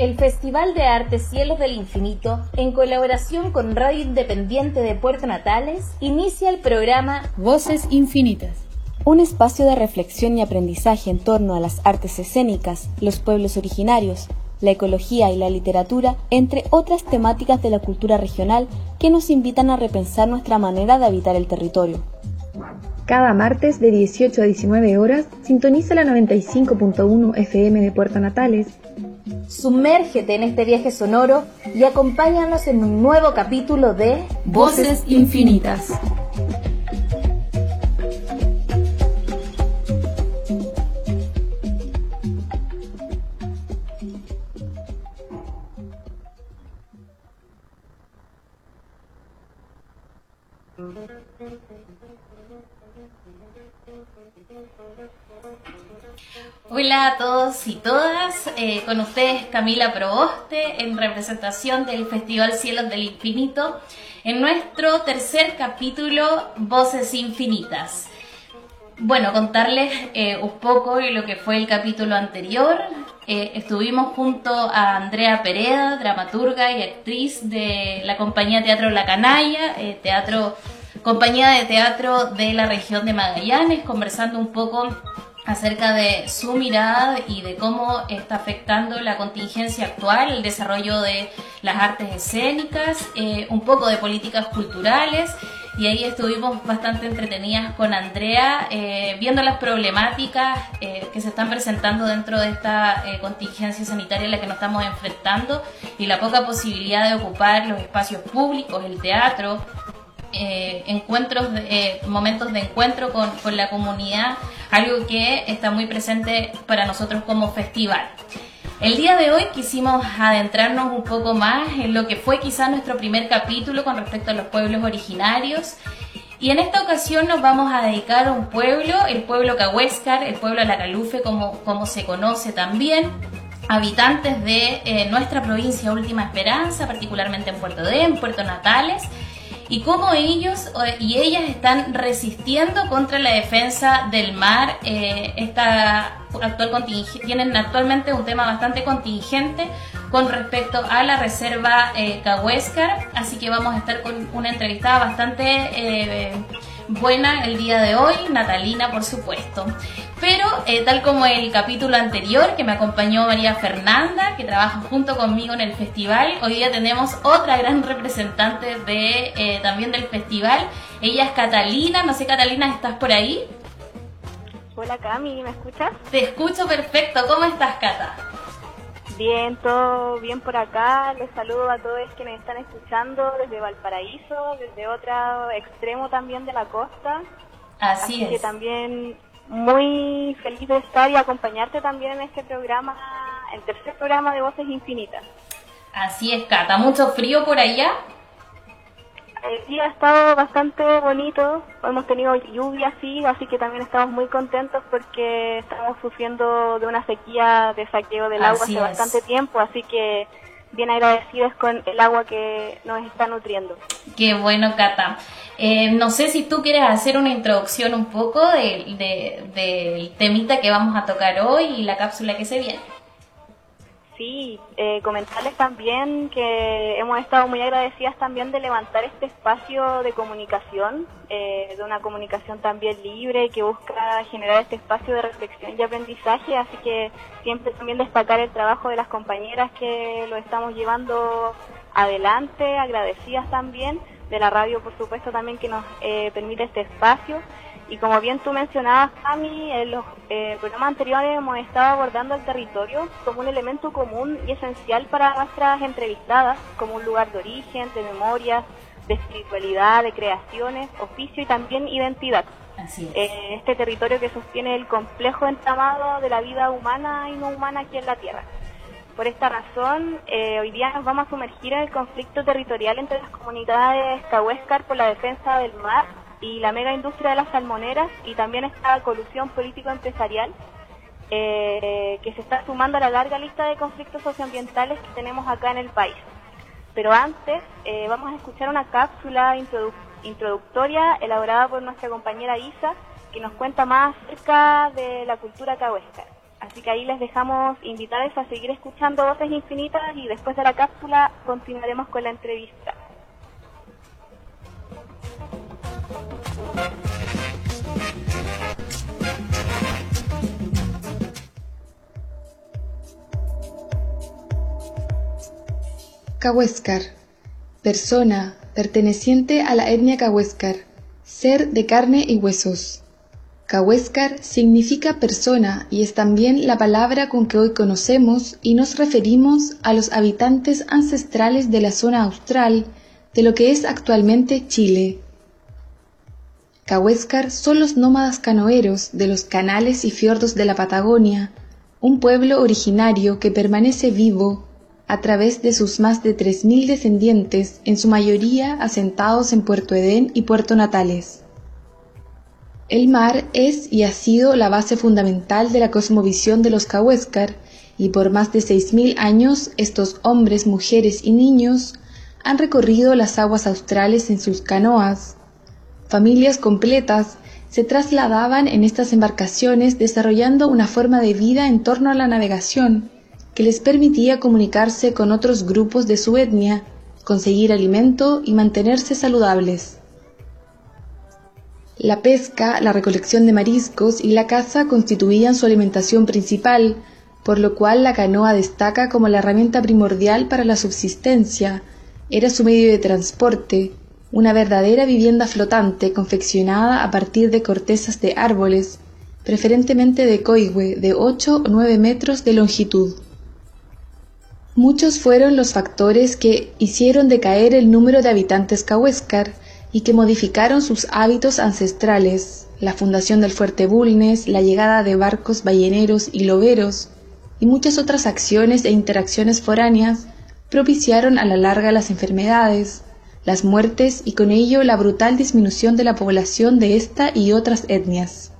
El Festival de Arte Cielos del Infinito, en colaboración con Radio Independiente de Puerto Natales, inicia el programa Voces Infinitas. Un espacio de reflexión y aprendizaje en torno a las artes escénicas, los pueblos originarios, la ecología y la literatura, entre otras temáticas de la cultura regional que nos invitan a repensar nuestra manera de habitar el territorio. Cada martes de 18 a 19 horas, sintoniza la 95.1 FM de Puerto Natales Sumérgete en este viaje sonoro y acompáñanos en un nuevo capítulo de Voces Infinitas. Hola a todos y todas, eh, con ustedes Camila Proboste en representación del Festival Cielos del Infinito en nuestro tercer capítulo Voces Infinitas. Bueno, contarles eh, un poco lo que fue el capítulo anterior. Eh, estuvimos junto a Andrea Pereda, dramaturga y actriz de la compañía Teatro La Canalla, teatro, compañía de teatro de la región de Magallanes, conversando un poco acerca de su mirada y de cómo está afectando la contingencia actual, el desarrollo de las artes escénicas, eh, un poco de políticas culturales. Y ahí estuvimos bastante entretenidas con Andrea eh, viendo las problemáticas eh, que se están presentando dentro de esta contingencia sanitaria en la que nos estamos enfrentando y la poca posibilidad de ocupar los espacios públicos, el teatro, encuentros, momentos de encuentro con, con la comunidad algo que está muy presente para nosotros como festival. El día de hoy quisimos adentrarnos un poco más en lo que fue quizá nuestro primer capítulo con respecto a los pueblos originarios. Y en esta ocasión nos vamos a dedicar a un pueblo, el pueblo Cahuéscar, el pueblo Alacalufe, como, como se conoce también, habitantes de eh, nuestra provincia Última Esperanza, particularmente en Puerto D, en Puerto Natales, y cómo ellos y ellas están resistiendo contra la defensa del mar. Eh, esta actual tienen actualmente un tema bastante contingente con respecto a la reserva eh, Cahuéscar, así que vamos a estar con una entrevistada bastante eh, buena el día de hoy, Natalina por supuesto. Pero eh, tal como el capítulo anterior que me acompañó María Fernanda, que trabaja junto conmigo en el festival, hoy día tenemos otra gran representante de, eh, también del festival. Ella es Catalina, no sé Catalina, ¿estás por ahí? Hola Cami, ¿me escuchas? Te escucho perfecto, ¿cómo estás Cata? Bien, todo bien por acá. Les saludo a todos quienes están escuchando desde Valparaíso, desde otro extremo también de la costa. Así, es. que también muy feliz de estar y acompañarte también en este programa, el tercer programa de Voces Infinitas. Así es, Cata. ¿Mucho frío por allá? El día ha estado bastante bonito, hemos tenido lluvia sí, así que también estamos muy contentos porque estamos sufriendo de una sequía de saqueo del agua hace bastante tiempo, así que bien agradecidos con el agua que nos está nutriendo. Qué bueno, Cata. Eh, no sé si tú quieres hacer una introducción un poco del de, temita que vamos a tocar hoy y la cápsula que se viene. Sí, eh, comentarles también que hemos estado muy agradecidas también de levantar este espacio de comunicación, eh, de una comunicación también libre que busca generar este espacio de reflexión y aprendizaje, así que siempre también destacar el trabajo de las compañeras que lo estamos llevando adelante, agradecidas también de la radio por supuesto también que nos eh, permite este espacio y como bien tú mencionabas, Cami, en los eh, programas anteriores hemos estado abordando el territorio como un elemento común y esencial para nuestras entrevistadas, como un lugar de origen, de memorias, de espiritualidad, de creaciones, oficio y también identidad. Así eh, este territorio que sostiene el complejo entramado de la vida humana y no humana aquí en la Tierra. Por esta razón, eh, hoy día nos vamos a sumergir en el conflicto territorial entre las comunidades Cahuéscar por la defensa del mar y la mega industria de las salmoneras y también esta colusión político-empresarial eh, que se está sumando a la larga lista de conflictos socioambientales que tenemos acá en el país. Pero antes eh, vamos a escuchar una cápsula introductoria elaborada por nuestra compañera Isa que nos cuenta más acerca de la cultura cahuéscar. Así que ahí les dejamos invitados a seguir escuchando Voces Infinitas y después de la cápsula continuaremos con la entrevista. Cahuéscar. Persona perteneciente a la etnia Cahuéscar. Ser de carne y huesos. Cahuéscar significa persona y es también la palabra con que hoy conocemos y nos referimos a los habitantes ancestrales de la zona austral de lo que es actualmente Chile. Cahuéscar son los nómadas canoeros de los canales y fiordos de la Patagonia, un pueblo originario que permanece vivo a través de sus más de 3.000 descendientes, en su mayoría asentados en Puerto Edén y Puerto Natales. El mar es y ha sido la base fundamental de la cosmovisión de los Cahuéscar, y por más de 6.000 años estos hombres, mujeres y niños han recorrido las aguas australes en sus canoas. Familias completas se trasladaban en estas embarcaciones desarrollando una forma de vida en torno a la navegación, que les permitía comunicarse con otros grupos de su etnia, conseguir alimento y mantenerse saludables. La pesca, la recolección de mariscos y la caza constituían su alimentación principal, por lo cual la canoa destaca como la herramienta primordial para la subsistencia, era su medio de transporte, una verdadera vivienda flotante confeccionada a partir de cortezas de árboles, preferentemente de coigüe de 8 o 9 metros de longitud. Muchos fueron los factores que hicieron decaer el número de habitantes cahuéscar y que modificaron sus hábitos ancestrales, la fundación del fuerte Bulnes, la llegada de barcos balleneros y loberos, y muchas otras acciones e interacciones foráneas propiciaron a la larga las enfermedades, las muertes y con ello la brutal disminución de la población de esta y otras etnias.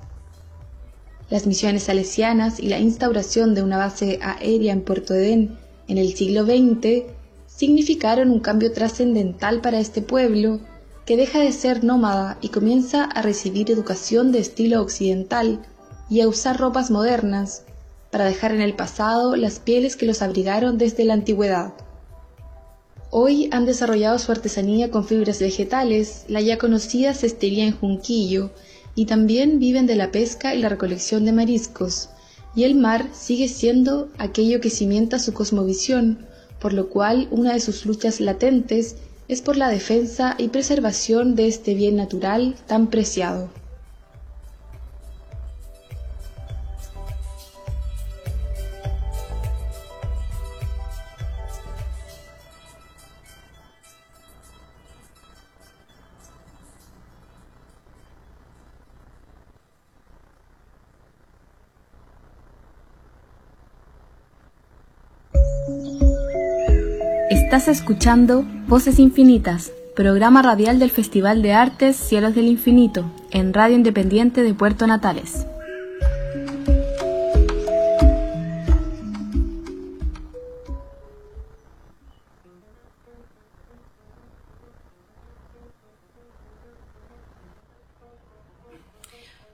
Las misiones salesianas y la instauración de una base aérea en Puerto Edén en el siglo XX significaron un cambio trascendental para este pueblo que deja de ser nómada y comienza a recibir educación de estilo occidental y a usar ropas modernas para dejar en el pasado las pieles que los abrigaron desde la antigüedad. Hoy han desarrollado su artesanía con fibras vegetales, la ya conocida cestería en Junquillo, y también viven de la pesca y la recolección de mariscos, y el mar sigue siendo aquello que cimienta su cosmovisión, por lo cual una de sus luchas latentes es por la defensa y preservación de este bien natural tan preciado. Estás escuchando Voces Infinitas, programa radial del Festival de Artes Cielos del Infinito, en Radio Independiente de Puerto Natales.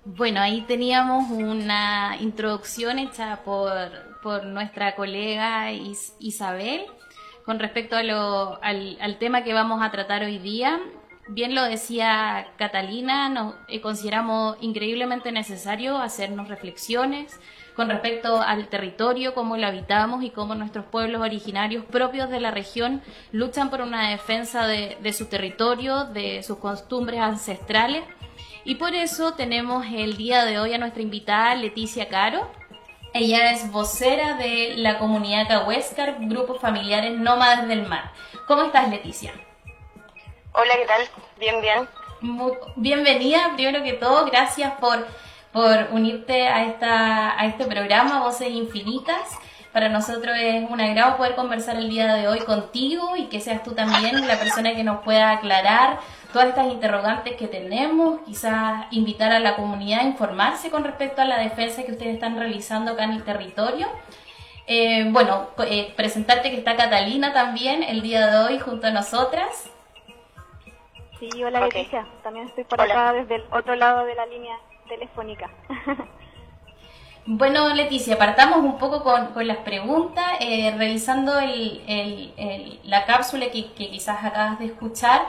Bueno, ahí teníamos una introducción hecha por, por nuestra colega Isabel con respecto a lo, al, tema que vamos a tratar hoy día. Bien lo decía Catalina, nos eh, consideramos increíblemente necesario hacernos reflexiones con respecto al territorio, cómo lo habitamos y cómo nuestros pueblos originarios propios de la región luchan por una defensa de, de su territorio, de sus costumbres ancestrales. Y por eso tenemos el día de hoy a nuestra invitada Leticia Caro, ella es vocera de la comunidad Cahuéscar, grupos familiares nómadas del mar. ¿Cómo estás, Leticia? Hola, ¿qué tal? Bien, bien. bienvenida, primero que todo, gracias por, por unirte a, esta, a este programa, Voces Infinitas. Para nosotros es un agrado poder conversar el día de hoy contigo y que seas tú también la persona que nos pueda aclarar todas estas interrogantes que tenemos, quizás invitar a la comunidad a informarse con respecto a la defensa que ustedes están realizando acá en el territorio. Eh, bueno, eh, presentarte que está Catalina también el día de hoy junto a nosotras. Sí, hola Leticia, también estoy por acá desde el otro lado de la línea telefónica. Bueno, Leticia, partamos un poco con, las preguntas, eh, revisando la cápsula que, quizás acabas de escuchar.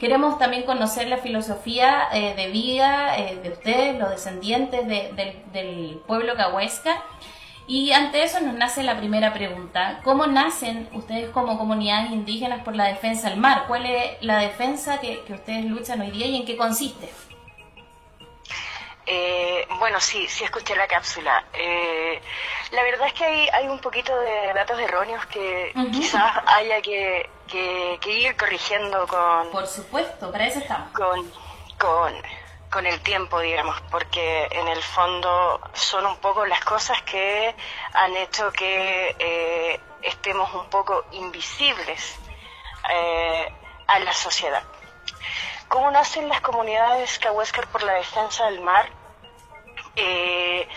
Queremos también conocer la filosofía eh, de vida eh, de ustedes, los descendientes del pueblo cahuesca. Y ante eso nos nace la primera pregunta. ¿Cómo nacen ustedes como comunidades indígenas por la defensa del mar? ¿Cuál es la defensa que ustedes luchan hoy día y en qué consiste? Eh, bueno, sí, sí escuché la cápsula. Eh, la verdad es que hay, hay un poquito de datos erróneos que quizás haya que, que, ir corrigiendo con... Por supuesto, para eso estamos. Con, con, con el tiempo, digamos, porque en el fondo son un poco las cosas que han hecho que eh, estemos un poco invisibles a la sociedad. ¿Cómo nacen las comunidades Cahuéscar por la defensa del mar? Eh,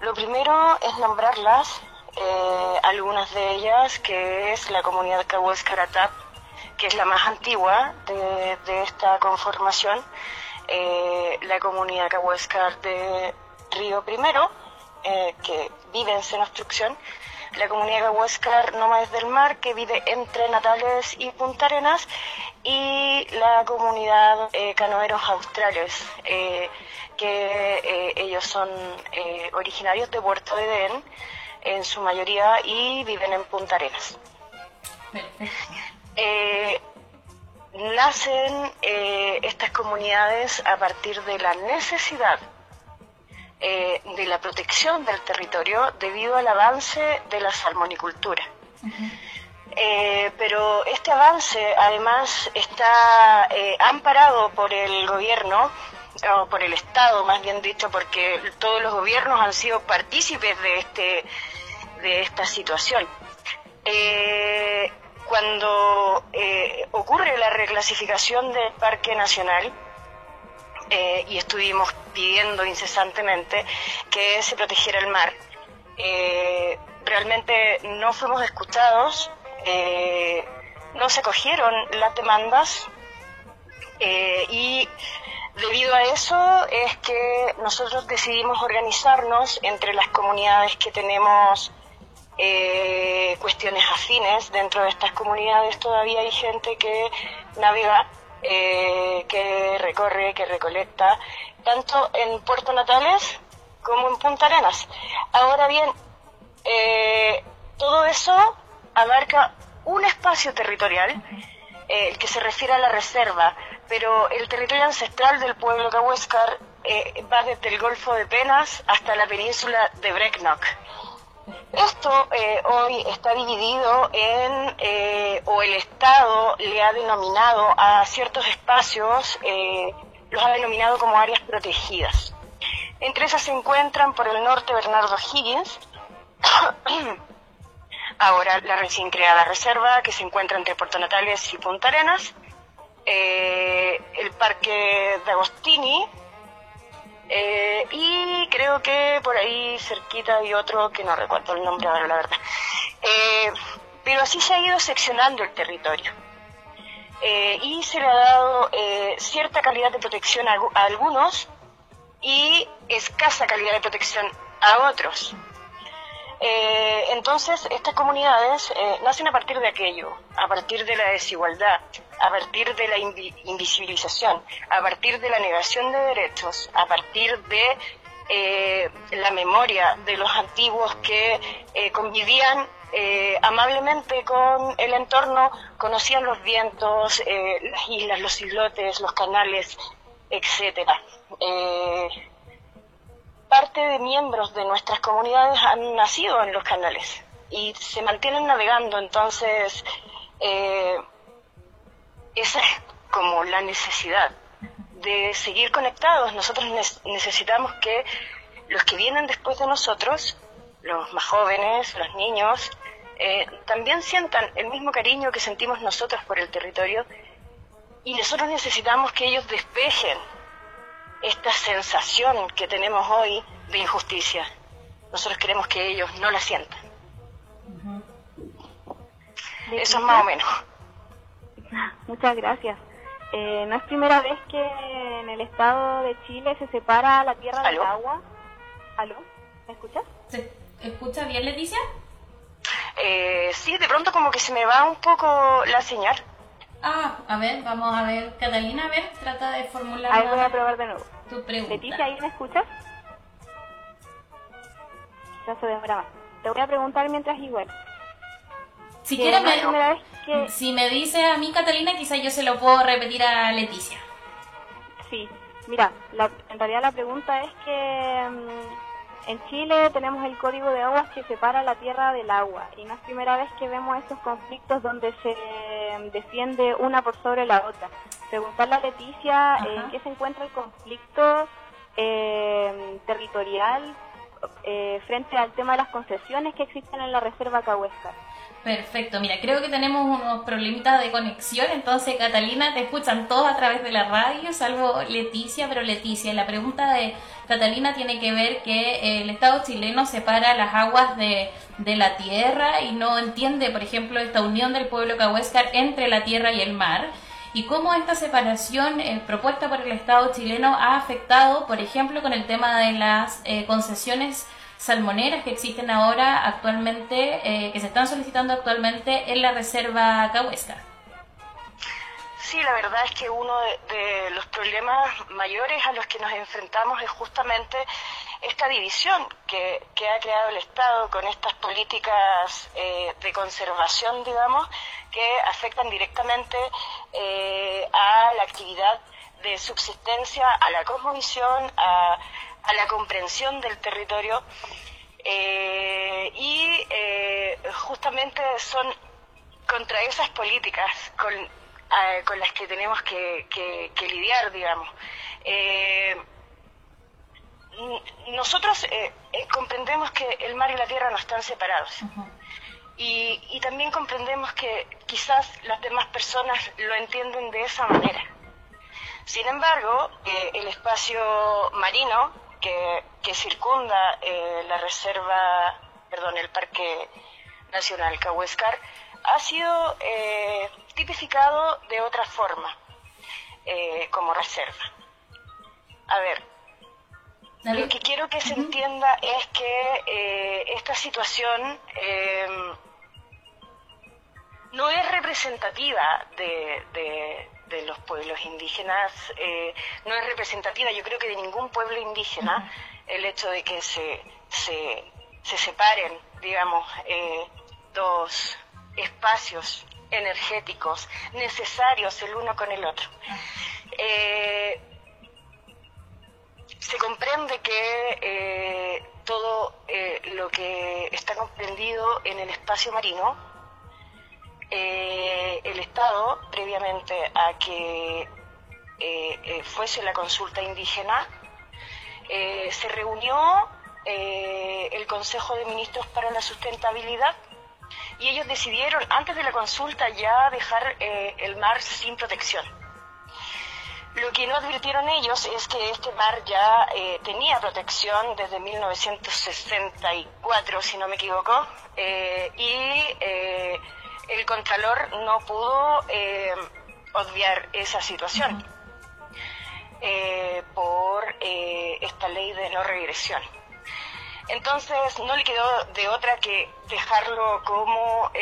lo primero es nombrarlas, eh, algunas de ellas, que es la comunidad Cahuéscar Atap, que es la más antigua de, esta conformación, eh, la comunidad Cahuéscar de Río Primero, que vive en Senostrucción, la comunidad Huescar Nómades del Mar, que vive entre Natales y Punta Arenas, y la comunidad eh, Canoeros Australes, eh, que eh, ellos son originarios de Puerto de Edén, en su mayoría, y viven en Punta Arenas. nacen estas comunidades a partir de la necesidad eh, de la protección del territorio debido al avance de la salmonicultura. Eh, pero este avance además está eh, amparado por el gobierno, o por el Estado más bien dicho, porque todos los gobiernos han sido partícipes de, este, de esta situación. cuando ocurre la reclasificación del Parque Nacional, eh, y estuvimos pidiendo incesantemente que se protegiera el mar. Eh, realmente no fuimos escuchados, eh, no se cogieron las demandas y debido a eso es que nosotros decidimos organizarnos entre las comunidades que tenemos cuestiones afines. Dentro de estas comunidades todavía hay gente que navega eh, que recorre, que recolecta, tanto en Puerto Natales como en Punta Arenas. Ahora bien, eh, todo eso abarca un espacio territorial, eh, el que se refiere a la reserva, pero el territorio ancestral del pueblo Cahuéscar va desde el Golfo de Penas hasta la península de Brecknock. Esto eh, hoy está dividido en, eh, o el Estado le ha denominado a ciertos espacios, eh, los ha denominado como áreas protegidas. Entre esas se encuentran por el norte Bernardo Higgins, ahora la recién creada reserva que se encuentra entre Puerto Natales y Punta Arenas, el Parque de Agostini, eh, y creo que por ahí cerquita hay otro que no recuerdo el nombre ahora, la verdad. Eh, pero así se ha ido seccionando el territorio. Eh, y se le ha dado cierta calidad de protección a, algunos y escasa calidad de protección a otros. Entonces, estas comunidades nacen a partir de aquello, a partir de la desigualdad, a partir de la invisibilización, a partir de la negación de derechos, a partir de eh, la memoria de los antiguos que eh, convivían eh, amablemente con el entorno, conocían los vientos, las islas, los islotes, los canales, etcétera. Parte de miembros de nuestras comunidades han nacido en los canales y se mantienen navegando, entonces esa es como la necesidad de seguir conectados. Nosotros necesitamos que los que vienen después de nosotros, los más jóvenes, los niños, eh, también sientan el mismo cariño que sentimos nosotros por el territorio y nosotros necesitamos que ellos despejen esta sensación que tenemos hoy de injusticia. Nosotros queremos que ellos no la sientan. Eso es más o menos. Muchas gracias. Eh, no es primera vez que en el estado de Chile se separa la tierra del agua. ¿Aló? ¿Me escuchas? ¿Se escucha bien, Leticia? Eh, sí, de pronto como que se me va un poco la señal. Ah, a ver, vamos a ver. Catalina, a ver, trata de formular Ahí voy a probar de nuevo. tu pregunta. Leticia, ¿ahí me escuchas? Quizás se demora más. Te voy a preguntar mientras igual. Si quieres, me, que... si me dice a mí, Catalina, quizás yo se lo puedo repetir a Leticia. Sí, mira, la- en realidad la pregunta es que mm, en Chile tenemos el código de aguas que separa la tierra del agua y no es primera vez que vemos estos conflictos donde se mm, defiende una por sobre la otra. Preguntarle a Leticia Ajá. en qué se encuentra el conflicto eh, territorial eh, frente al tema de las concesiones que existen en la reserva Cahuéscar. Perfecto, mira, creo que tenemos unos problemitas de conexión, entonces Catalina, te escuchan todos a través de la radio, salvo Leticia, pero Leticia, la pregunta de Catalina tiene que ver que eh, el Estado chileno separa las aguas de, de la tierra y no entiende, por ejemplo, esta unión del pueblo cahuéscar entre la tierra y el mar. Y cómo esta separación eh, propuesta por el Estado chileno ha afectado, por ejemplo, con el tema de las eh, concesiones salmoneras que existen ahora actualmente, eh, que se están solicitando actualmente en la reserva Cahuéscar. Sí, la verdad es que uno de, de los problemas mayores a los que nos enfrentamos es justamente esta división que, que ha creado el Estado con estas políticas eh, de conservación, digamos, que afectan directamente eh, a la actividad de subsistencia, a la cosmovisión, a, a la comprensión del territorio. eh, y eh, justamente son contra esas políticas con, eh, con las que tenemos que, que- que lidiar, digamos. Eh, nosotros comprendemos que el mar y la tierra no están separados. Y, y también comprendemos que quizás las demás personas lo entienden de esa manera. Sin embargo, eh, el espacio marino que, que circunda eh, la reserva, perdón, el Parque Nacional Cahuéscar, ha sido eh, tipificado de otra forma eh, como reserva. A ver, lo que quiero que se entienda es que esta situación eh, no es representativa de, de- de los pueblos indígenas, eh, no es representativa, yo creo que de ningún pueblo indígena, el hecho de que se, se, se separen, digamos, eh, dos espacios energéticos necesarios el uno con el otro. Eh, se comprende que todo eh, lo que está comprendido en el espacio marino, eh, el Estado, previamente a que eh, eh, fuese la consulta indígena, se reunió el Consejo de Ministros para la Sustentabilidad y ellos decidieron antes de la consulta ya dejar el mar sin protección. Lo que no advirtieron ellos es que este mar ya tenía protección desde 1964, si no me equivoco, y el Contralor no pudo eh, obviar esa situación eh, por eh, esta ley de no regresión. Entonces no le quedó de otra que dejarlo como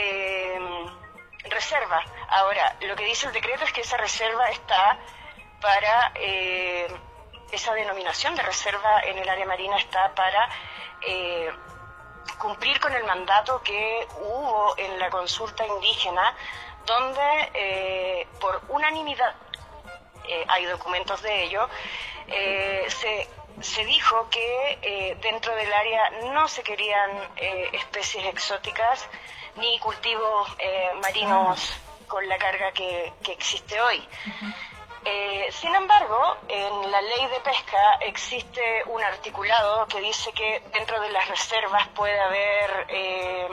reserva. Ahora, lo que dice el decreto es que esa reserva está para, esa denominación de reserva en el área marina está para cumplir con el mandato que hubo en la consulta indígena, donde eh, por unanimidad, eh, hay documentos de ello, eh, se, se dijo que eh, dentro del área no se querían eh, especies exóticas ni cultivos eh, marinos con la carga que, que existe hoy. Eh, sin embargo, en la ley de pesca existe un articulado que dice que dentro de las reservas puede haber, eh,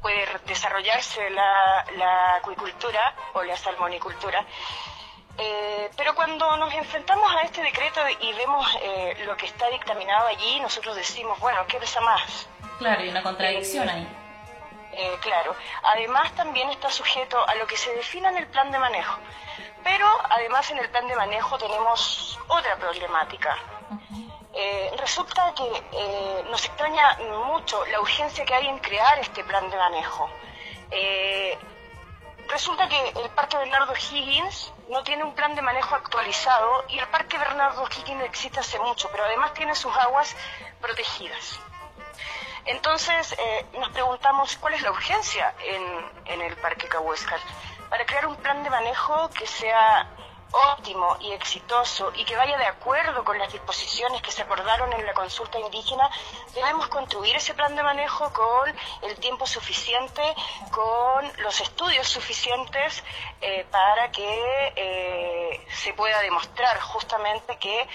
puede desarrollarse la, la acuicultura o la salmonicultura. Eh, pero cuando nos enfrentamos a este decreto y vemos eh, lo que está dictaminado allí, nosotros decimos, bueno, ¿qué pesa más? Claro, hay una contradicción ahí. Eh, claro. Además también está sujeto a lo que se define en el plan de manejo. Pero además en el plan de manejo tenemos otra problemática. Eh, resulta que eh, nos extraña mucho la urgencia que hay en crear este plan de manejo. Eh, resulta que el Parque Bernardo Higgins no tiene un plan de manejo actualizado y el Parque Bernardo Higgins existe hace mucho, pero además tiene sus aguas protegidas. Entonces nos preguntamos cuál es la urgencia en, en el Parque Cahuéscar para crear un plan de manejo que sea óptimo y exitoso y que vaya de acuerdo con las disposiciones que se acordaron en la consulta indígena, debemos construir ese plan de manejo con el tiempo suficiente, con los estudios suficientes eh, para que eh, se pueda demostrar justamente que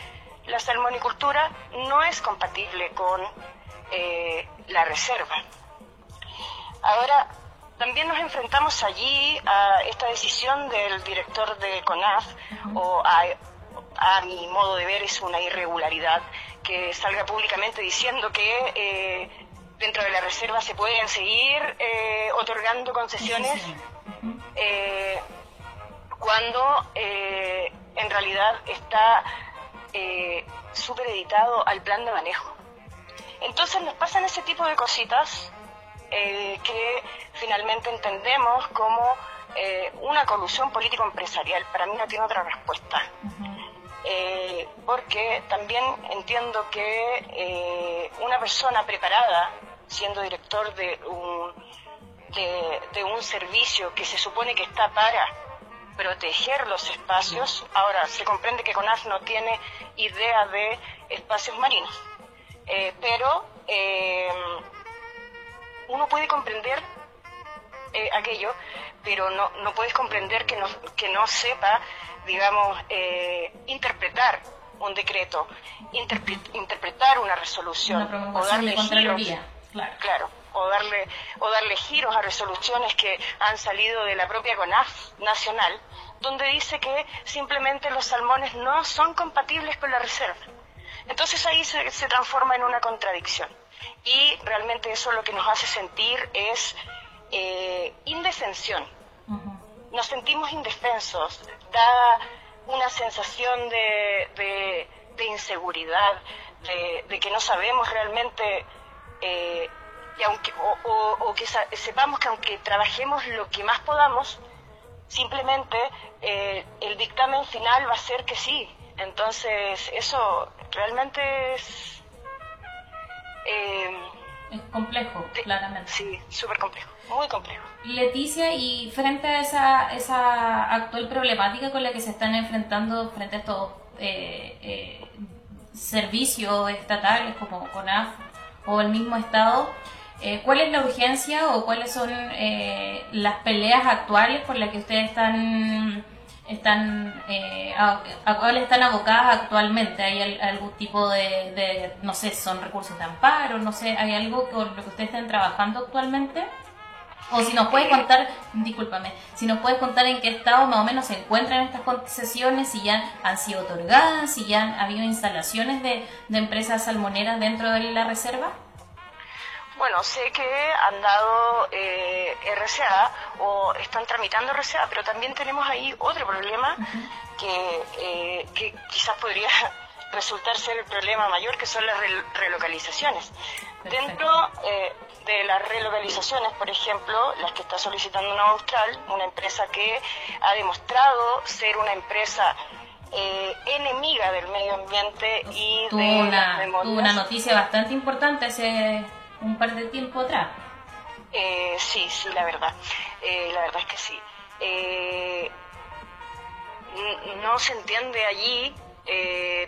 la salmonicultura no es compatible con eh, la reserva. Ahora, también nos enfrentamos allí a esta decisión del director de CONAF, o a, mi modo de ver es una irregularidad, que salga públicamente diciendo que eh, dentro de la reserva se pueden seguir eh, otorgando concesiones eh, cuando en realidad está supereditado al plan de manejo. Entonces nos pasan ese tipo de cositas eh, que finalmente entendemos como eh, una colusión político-empresarial. Para mí no tiene otra respuesta. Eh, porque también entiendo que una persona preparada, siendo director de un, de, un servicio que se supone que está para proteger los espacios, ahora se comprende que CONAF no tiene idea de espacios marinos, pero uno puede comprender eh, aquello, pero no, no puedes comprender que no, que no sepa, digamos, eh, interpretar un decreto, interpretar una resolución o darle giros, claro. o darle o darle giros a resoluciones que han salido de la propia CONAF nacional, donde dice que simplemente los salmones no son compatibles con la reserva. Entonces ahí se, se transforma en una contradicción y realmente eso lo que nos hace sentir es eh, indefensión. Nos sentimos indefensos, da una sensación de, inseguridad, de, que no sabemos realmente, eh, y aunque, o, que sepamos que aunque trabajemos lo que más podamos, simplemente eh, el dictamen final va a ser que sí. Entonces, eso realmente es eh, es complejo, claramente. Sí, súper complejo, muy complejo. Leticia, y frente a esa, esa actual problemática con la que se están enfrentando frente a estos eh, eh, servicios estatales como CONAF o el mismo Estado, ¿cuál es la urgencia o cuáles son las peleas actuales por las que ustedes están están eh, a, cuál están abocadas actualmente. Hay algún tipo de, no sé son recursos de amparo no sé hay algo con lo que ustedes estén trabajando actualmente o si nos puedes contar discúlpame si nos puedes contar en qué estado más o menos se encuentran estas concesiones si ya han sido otorgadas si ya han habido instalaciones de, de empresas salmoneras dentro de la reserva bueno, sé que han dado eh, RCA o están tramitando RCA, pero también tenemos ahí otro problema que, eh, que quizás podría resultar ser el problema mayor, que son las relocalizaciones. Dentro eh, de las relocalizaciones, por ejemplo, las que está solicitando una Austral, una empresa que ha demostrado ser una empresa enemiga del medio ambiente y de una noticia bastante importante ese un par de tiempo atrás. Eh, sí, sí, la verdad. Eh, la verdad es que sí. Eh, no se entiende allí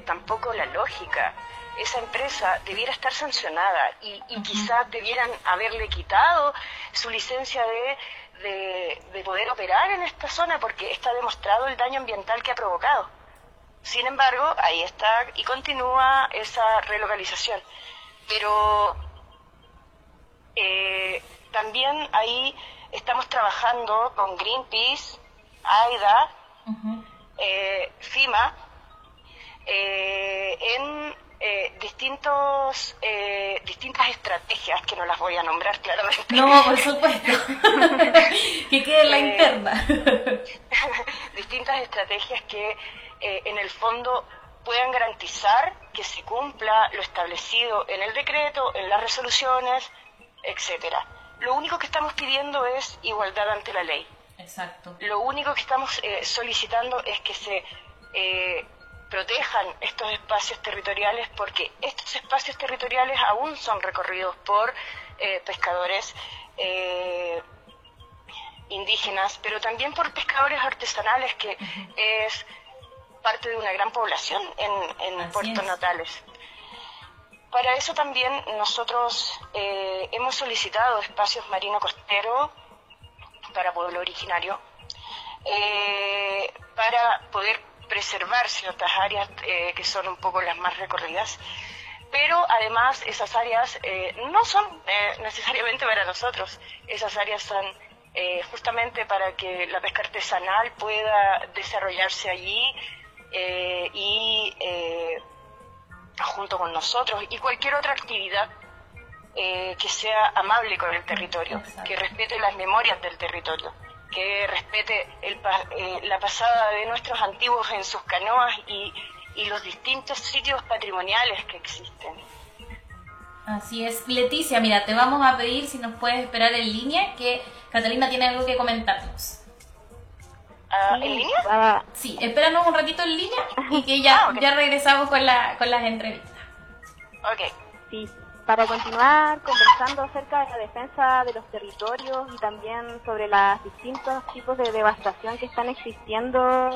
tampoco la lógica. Esa empresa debiera estar sancionada y, quizás debieran haberle quitado su licencia de, de poder operar en esta zona porque está demostrado el daño ambiental que ha provocado. Sin embargo, ahí está y continúa esa relocalización. Pero eh, también ahí estamos trabajando con Greenpeace, AIDA, eh, FIMA, eh, en distintos distintas estrategias que no las voy a nombrar claramente. No, por supuesto. que quede en la interna. distintas estrategias que en el fondo puedan garantizar que se cumpla lo establecido en el decreto, en las resoluciones, etcétera. Lo único que estamos pidiendo es igualdad ante la ley. Exacto. Lo único que estamos eh, solicitando es que se eh, protejan estos espacios territoriales porque estos espacios territoriales aún son recorridos por eh, pescadores indígenas, pero también por pescadores artesanales, que es parte de una gran población en, Puerto Natales. Para eso también nosotros hemos solicitado espacios marino costero para pueblo originario, eh, para poder preservar ciertas áreas eh, que son un poco las más recorridas. Pero además esas áreas eh, no son necesariamente para nosotros, esas áreas son justamente para que la pesca artesanal pueda desarrollarse allí y junto con nosotros y cualquier otra actividad eh, que sea amable con el territorio, que respete las memorias del territorio, que respete el, eh, la pasada de nuestros antiguos en sus canoas y, y los distintos sitios patrimoniales que existen. Así es. Leticia, mira, te vamos a pedir si nos puedes esperar en línea, que Catalina tiene algo que comentarnos. Ah, ¿En línea? Sí, espéranos un ratito en línea y que ya, ah, ya regresamos con, la, con las entrevistas. Ok. Sí para continuar conversando acerca de la defensa de los territorios y también sobre los distintos tipos de devastación que están existiendo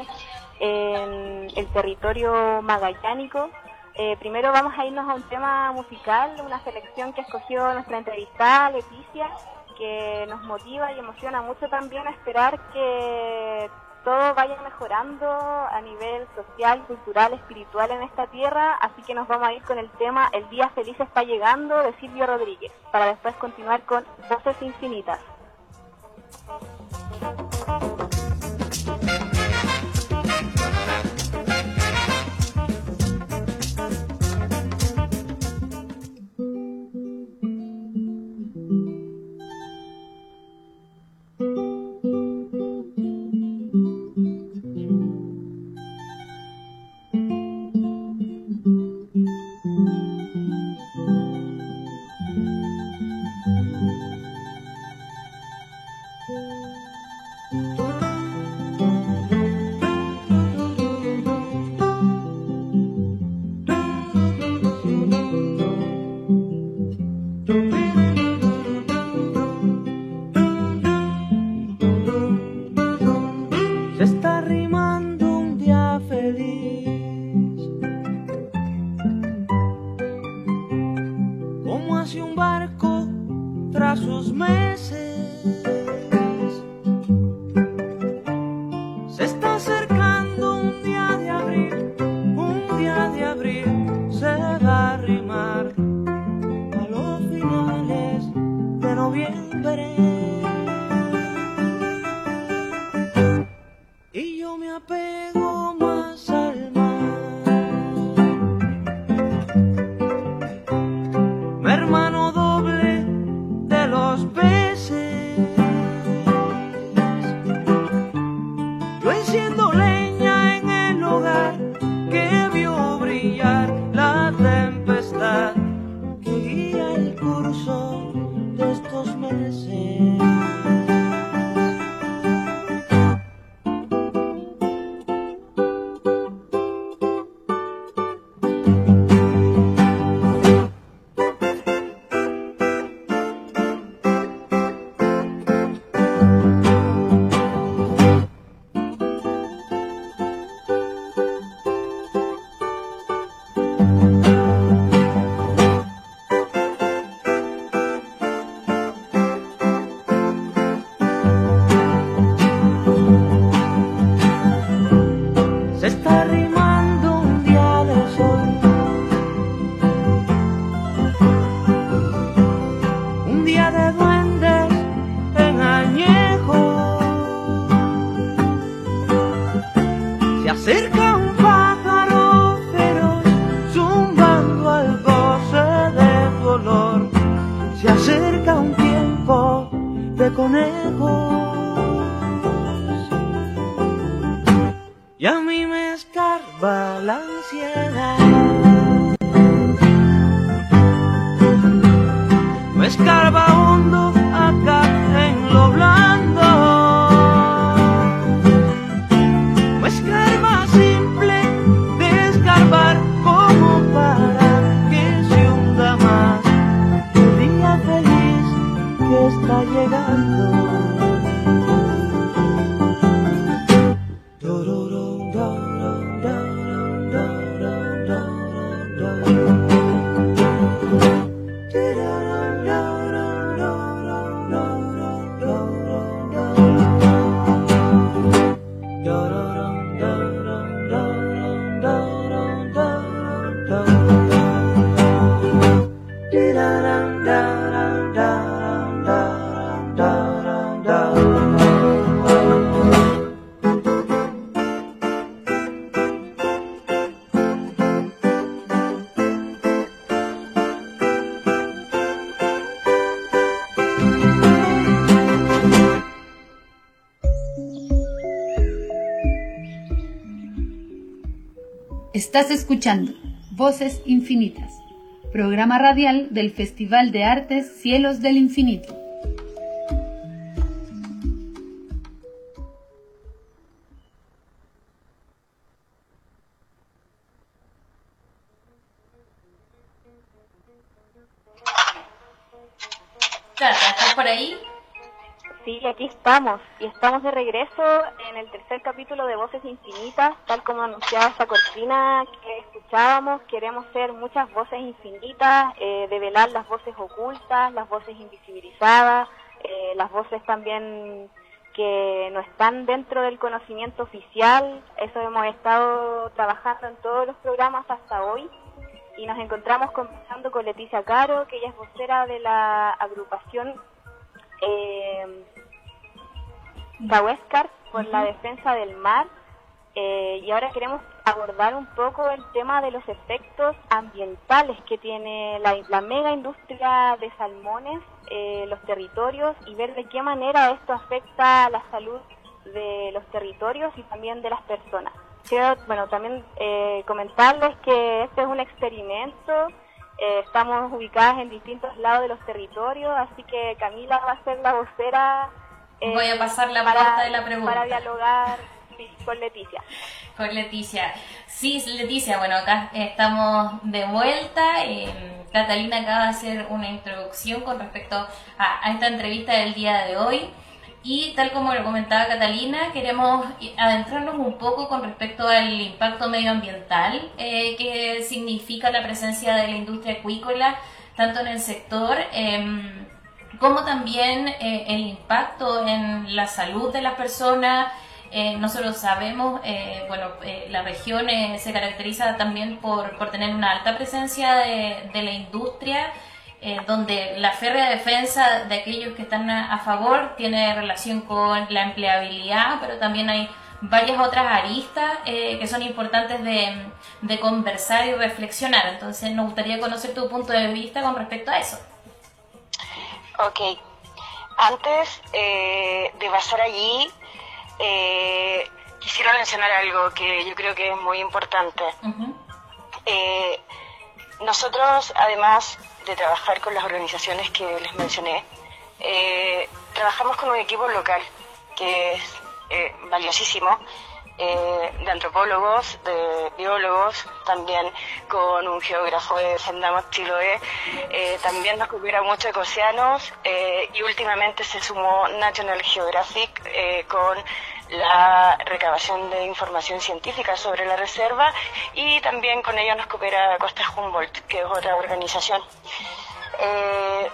en el territorio magallánico. Eh, primero vamos a irnos a un tema musical, una selección que escogió nuestra entrevistada Leticia, que nos motiva y emociona mucho también a esperar que todo vaya mejorando a nivel social, cultural, espiritual en esta tierra, así que nos vamos a ir con el tema El día feliz está llegando de Silvio Rodríguez, para después continuar con Voces Infinitas. Escuchando Voces Infinitas, programa radial del Festival de Artes Cielos del Infinito. Estamos. Y estamos de regreso en el tercer capítulo de Voces Infinitas, tal como anunciaba esta cortina que escuchábamos. Queremos ser muchas voces infinitas, eh, develar las voces ocultas, las voces invisibilizadas, eh, las voces también que no están dentro del conocimiento oficial. Eso hemos estado trabajando en todos los programas hasta hoy. Y nos encontramos conversando con Leticia Caro, que ella es vocera de la agrupación eh, por la defensa del mar eh, y ahora queremos abordar un poco el tema de los efectos ambientales que tiene la, mega industria de salmones, eh, los territorios y ver de qué manera esto afecta la salud de los territorios y también de las personas. Quiero, bueno, también eh, comentarles que este es un experimento eh, estamos ubicadas en distintos lados de los territorios, así que Camila va a ser la vocera. Eh, Voy a pasar la para, de la pregunta. Para dialogar con Leticia. Con Leticia. Sí, Leticia, bueno, acá estamos de vuelta. Catalina acaba de hacer una introducción con respecto a, a esta entrevista del día de hoy. Y tal como lo comentaba Catalina, queremos adentrarnos un poco con respecto al impacto medioambiental eh, que significa la presencia de la industria acuícola, tanto en el sector em, como también eh, el impacto en la salud de las personas. Eh, nosotros sabemos, bueno, la región se caracteriza también por, por, tener una alta presencia de, la industria eh, donde la férrea defensa de aquellos que están a, favor tiene relación con la empleabilidad, pero también hay varias otras aristas eh, que son importantes de, conversar y reflexionar. Entonces nos gustaría conocer tu punto de vista con respecto a eso. Ok. Antes eh, de pasar allí, quisiera mencionar algo que yo creo que es muy importante. nosotros, además, de trabajar con las organizaciones que les mencioné, eh, trabajamos con un equipo local que es eh, valiosísimo, eh, de antropólogos, de biólogos, también con un geógrafo de Sendamos Chiloé, también nos cubriera mucho ecocianos y últimamente se sumó National Geographic con la recabación de información científica sobre la reserva y también con ello nos coopera Costa Humboldt, que es otra organización. Eh,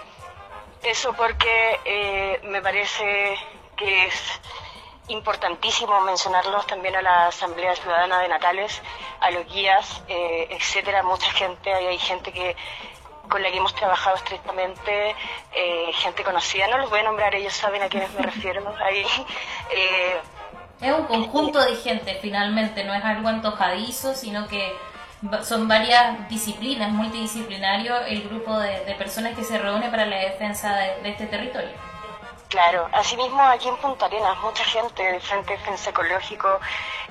eso porque eh, me parece que es importantísimo mencionarlos también a la Asamblea Ciudadana de Natales, a los guías, eh, etcétera, mucha gente, hay, hay gente que con la que hemos trabajado estrictamente, gente conocida, no los voy a nombrar, ellos saben a quiénes me refiero ahí. Es un conjunto de gente finalmente, no es algo antojadizo, sino que son varias disciplinas, multidisciplinario el grupo de, personas que se reúne para la defensa de, este territorio. Claro, asimismo aquí en Punta Arenas mucha gente del Frente de Defensa Ecológico,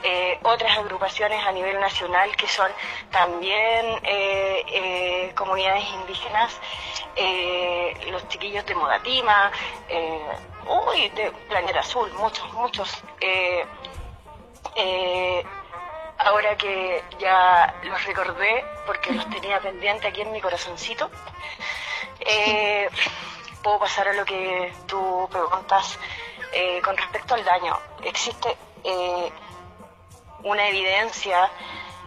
eh, otras agrupaciones a nivel nacional que son también eh, eh, comunidades indígenas, los chiquillos de Modatima, uy, de Planeta Azul, muchos, muchos. ahora que ya los recordé porque los tenía pendiente aquí en mi corazoncito puedo pasar a lo que tú preguntas eh, con respecto al daño. Existe eh, una evidencia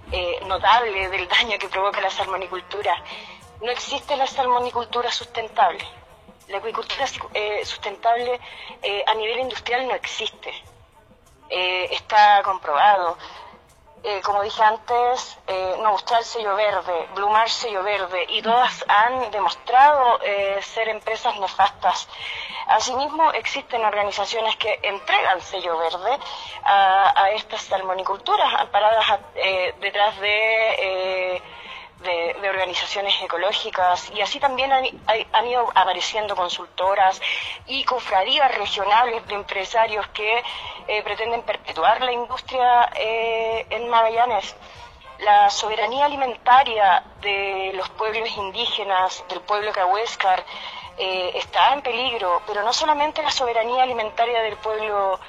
eh, notable del daño que provoca la salmonicultura. No existe la salmonicultura sustentable. La acuicultura sustentable a nivel industrial no existe. está comprobado. Eh, como dije antes, eh, no el sello verde, Blumar sello verde, y todas han demostrado eh, ser empresas nefastas. Asimismo, existen organizaciones que entregan sello verde a, estas salmoniculturas, amparadas eh, detrás de de, organizaciones ecológicas y así también han, ido apareciendo consultoras y cofradías regionales de empresarios que eh, pretenden perpetuar la industria eh, en Magallanes. La soberanía alimentaria de los pueblos indígenas, del pueblo cahuéscar, eh, está en peligro, pero no solamente la soberanía alimentaria del pueblo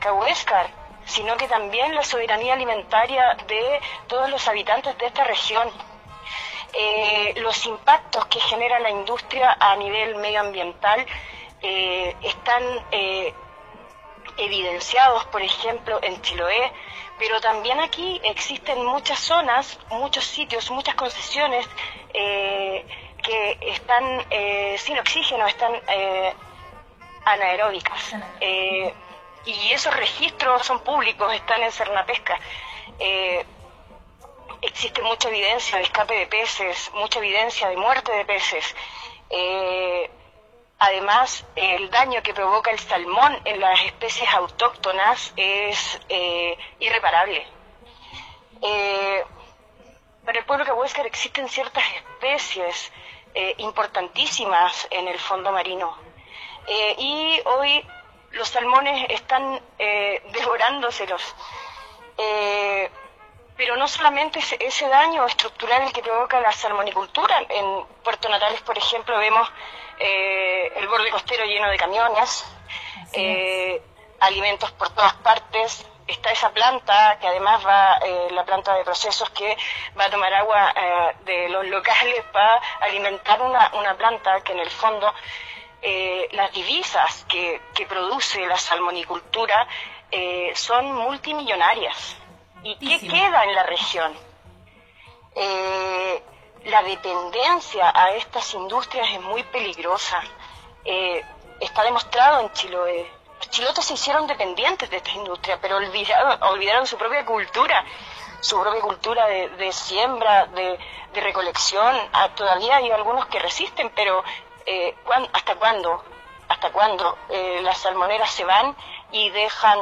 cahuéscar, sino que también la soberanía alimentaria de todos los habitantes de esta región. Eh, los impactos que genera la industria a nivel medioambiental eh, están eh, evidenciados, por ejemplo, en Chiloé, pero también aquí existen muchas zonas, muchos sitios, muchas concesiones que están sin oxígeno, están anaeróbicas. y esos registros son públicos, están en Cernapesca existe mucha evidencia de escape de peces, mucha evidencia de muerte de peces. Eh, además, el daño que provoca el salmón en las especies autóctonas es eh, irreparable. Eh, para el pueblo cahuéscar existen ciertas especies importantísimas en el fondo marino. y hoy los salmones están devorándoselos pero no solamente ese, daño estructural el que provoca la salmonicultura. En Puerto Natales, por ejemplo, vemos eh, el borde costero lleno de camiones, eh, alimentos por todas partes. Está esa planta, que además va, eh, la planta de procesos que va a tomar agua de los locales para alimentar una, una planta que en el fondo las divisas que, que produce la salmonicultura son multimillonarias ¿Y qué queda en la región? Eh, la dependencia a estas industrias es muy peligrosa. Eh, está demostrado en Chiloé. Los chilotes se hicieron dependientes de esta industria, pero olvidaron, olvidaron su propia cultura, su propia cultura de, siembra, de, recolección. Ah, todavía hay algunos que resisten, pero eh, ¿hasta cuándo? ¿Hasta cuándo las salmoneras se van y dejan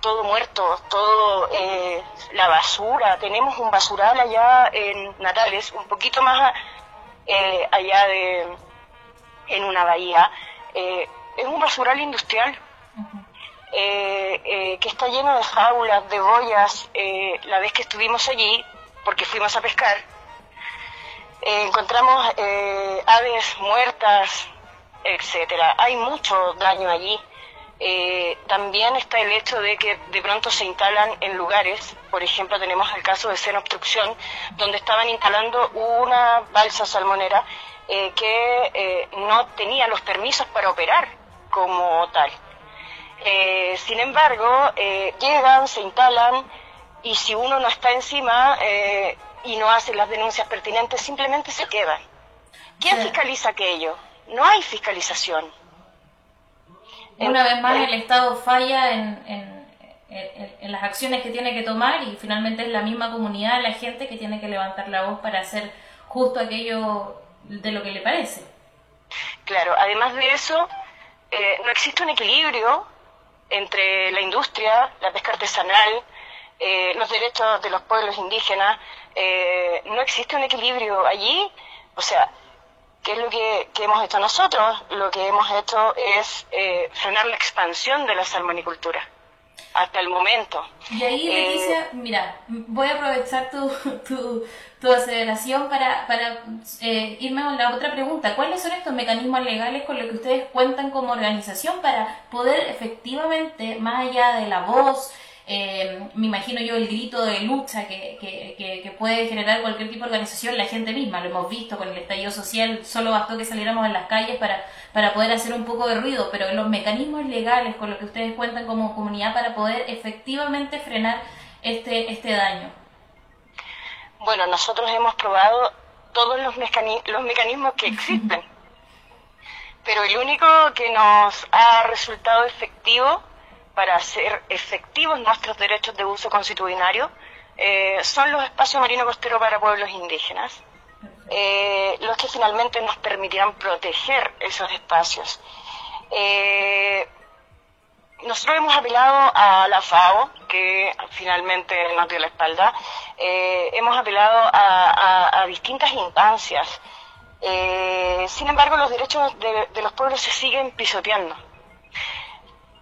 todo muerto, todo eh, la basura. Tenemos un basural allá en Natales, un poquito más eh, allá de en una bahía. Eh, es un basural industrial que está lleno de jaulas, de boyas. la vez que estuvimos allí, porque fuimos a pescar, encontramos aves muertas, etcétera. Hay mucho daño allí. Eh, también está el hecho de que de pronto se instalan en lugares, por ejemplo tenemos el caso de Sena Obstrucción, donde estaban instalando una balsa salmonera eh, que eh, no tenía los permisos para operar como tal. sin embargo, llegan, se instalan y si uno no está encima y no hace las denuncias pertinentes, simplemente se quedan. ¿Quién fiscaliza aquello? No hay fiscalización. Una vez más el Estado falla en, en, las acciones que tiene que tomar y finalmente es la misma comunidad, la gente que tiene que levantar la voz para hacer justo aquello de lo que le parece. Claro, además de eso, eh, no existe un equilibrio entre la industria, la pesca artesanal, eh, los derechos de los pueblos indígenas, eh, no existe un equilibrio allí, o sea, ¿Qué es lo que, hemos hecho nosotros? Lo que hemos hecho es eh, frenar la expansión de la salmonicultura hasta el momento. Y ahí, Leticia, eh, mira, voy a aprovechar tu, tu, tu aceleración para, para eh, irme a la otra pregunta. ¿Cuáles son estos mecanismos legales con los que ustedes cuentan como organización para poder efectivamente, más allá de la voz, eh, me imagino yo el grito de lucha que, que, que, puede generar cualquier tipo de organización, la gente misma, lo hemos visto con el estallido social, solo bastó que saliéramos en las calles para, para poder hacer un poco de ruido, pero los mecanismos legales con los que ustedes cuentan como comunidad para poder efectivamente frenar este, este daño. Bueno, nosotros hemos probado todos los, los mecanismos que existen, pero el único que nos ha resultado efectivo para hacer efectivos nuestros derechos de uso constitucionario eh, son los espacios marino costero para pueblos indígenas, eh, los que finalmente nos permitirán proteger esos espacios. Eh, nosotros hemos apelado a la FAO, que finalmente nos dio la espalda, hemos apelado a, distintas instancias. sin embargo, los derechos de los pueblos se siguen pisoteando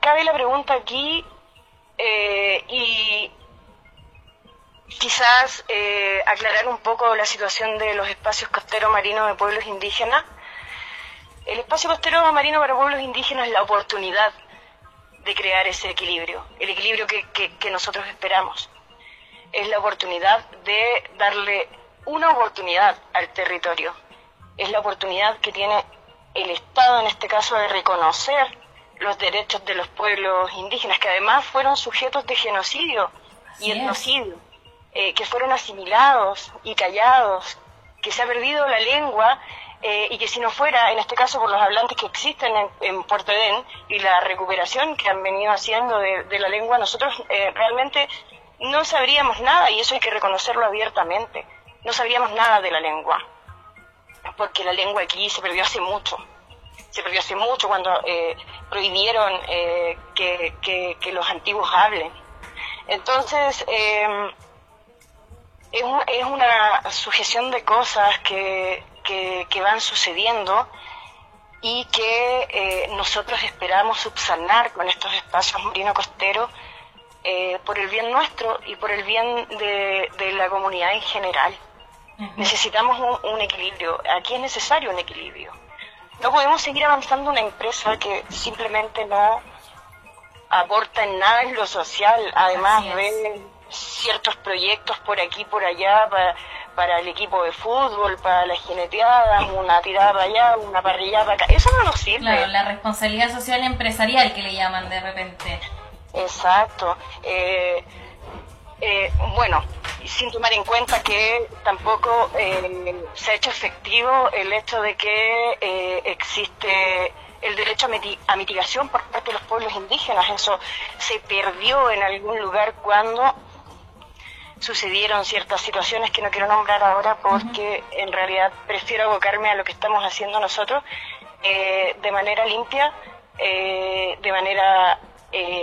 cabe la pregunta aquí eh, y quizás eh, aclarar un poco la situación de los espacios costeros marinos de pueblos indígenas. El espacio costero marino para pueblos indígenas es la oportunidad de crear ese equilibrio, el equilibrio que, que nosotros esperamos. Es la oportunidad de darle una oportunidad al territorio. Es la oportunidad que tiene el Estado, en este caso, de reconocer los derechos de los pueblos indígenas, que además fueron sujetos de genocidio y etnocidio, eh, que fueron asimilados y callados, que se ha perdido la lengua eh, y que si no fuera, en este caso por los hablantes que existen en, Puerto Edén y la recuperación que han venido haciendo de, la lengua, nosotros eh, realmente no sabríamos nada y eso hay que reconocerlo abiertamente. No sabríamos nada de la lengua, porque la lengua aquí se perdió hace mucho se perdió hace mucho cuando eh, prohibieron eh, que, los antiguos hablen. Entonces, em, es, es, una sujeción de cosas que, que, van sucediendo y que eh, nosotros esperamos subsanar con estos espacios marino costeros por el bien nuestro y por el bien de, de la comunidad en general. Necesitamos un, un equilibrio. Aquí es necesario un equilibrio. No podemos seguir avanzando una empresa que simplemente no aporta en nada en lo social, además de ciertos proyectos por aquí por allá para, el equipo de fútbol, para las jineteadas, una tirada para allá, una parrillada para acá. Eso no nos sirve. la responsabilidad social empresarial que le llaman de repente. Exacto. Eh, eh, bueno, sin tomar en cuenta que tampoco eh, se ha hecho efectivo el hecho de que eh, existe el derecho a, mitigación por parte de los pueblos indígenas. Eso se perdió en algún lugar cuando sucedieron ciertas situaciones que no quiero nombrar ahora porque en realidad prefiero abocarme a lo que estamos haciendo nosotros de manera limpia, de manera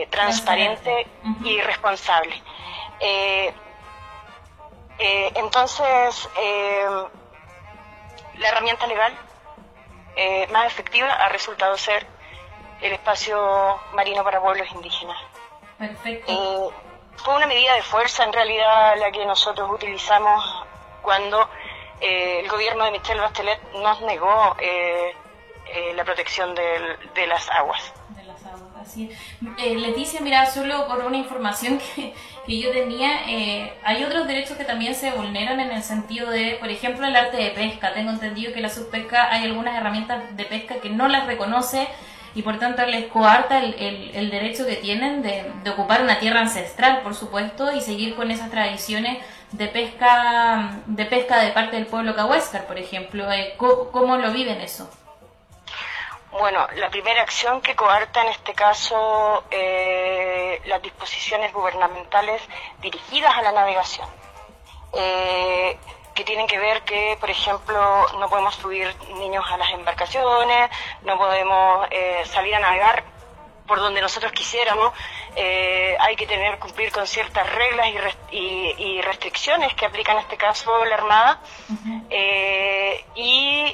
transparente y responsable. Eh, eh, entonces, eh, la herramienta legal más efectiva ha resultado ser el espacio marino para pueblos indígenas. Perfecto. fue una medida de fuerza en realidad la que nosotros utilizamos cuando el gobierno de Michelle Bachelet nos negó la protección de las aguas. Eh, Leticia, mira, solo por una información que, que yo tenía, eh, hay otros derechos que también se vulneran en el sentido de, por ejemplo, el arte de pesca. Tengo entendido que la subpesca hay algunas herramientas de pesca que no las reconoce y por tanto les coarta el, el, derecho que tienen de, de, ocupar una tierra ancestral, por supuesto, y seguir con esas tradiciones de pesca de pesca de parte del pueblo cahuéscar, por ejemplo. Eh, ¿cómo, lo viven eso? Bueno, la primera acción que coarta en este caso eh, las disposiciones gubernamentales dirigidas a la navegación, eh, que tienen que ver que, por ejemplo, no podemos subir niños a las embarcaciones, no podemos eh, salir a navegar por donde nosotros quisiéramos, hay que tener cumplir con ciertas reglas y, restricciones que aplica en este caso la Armada y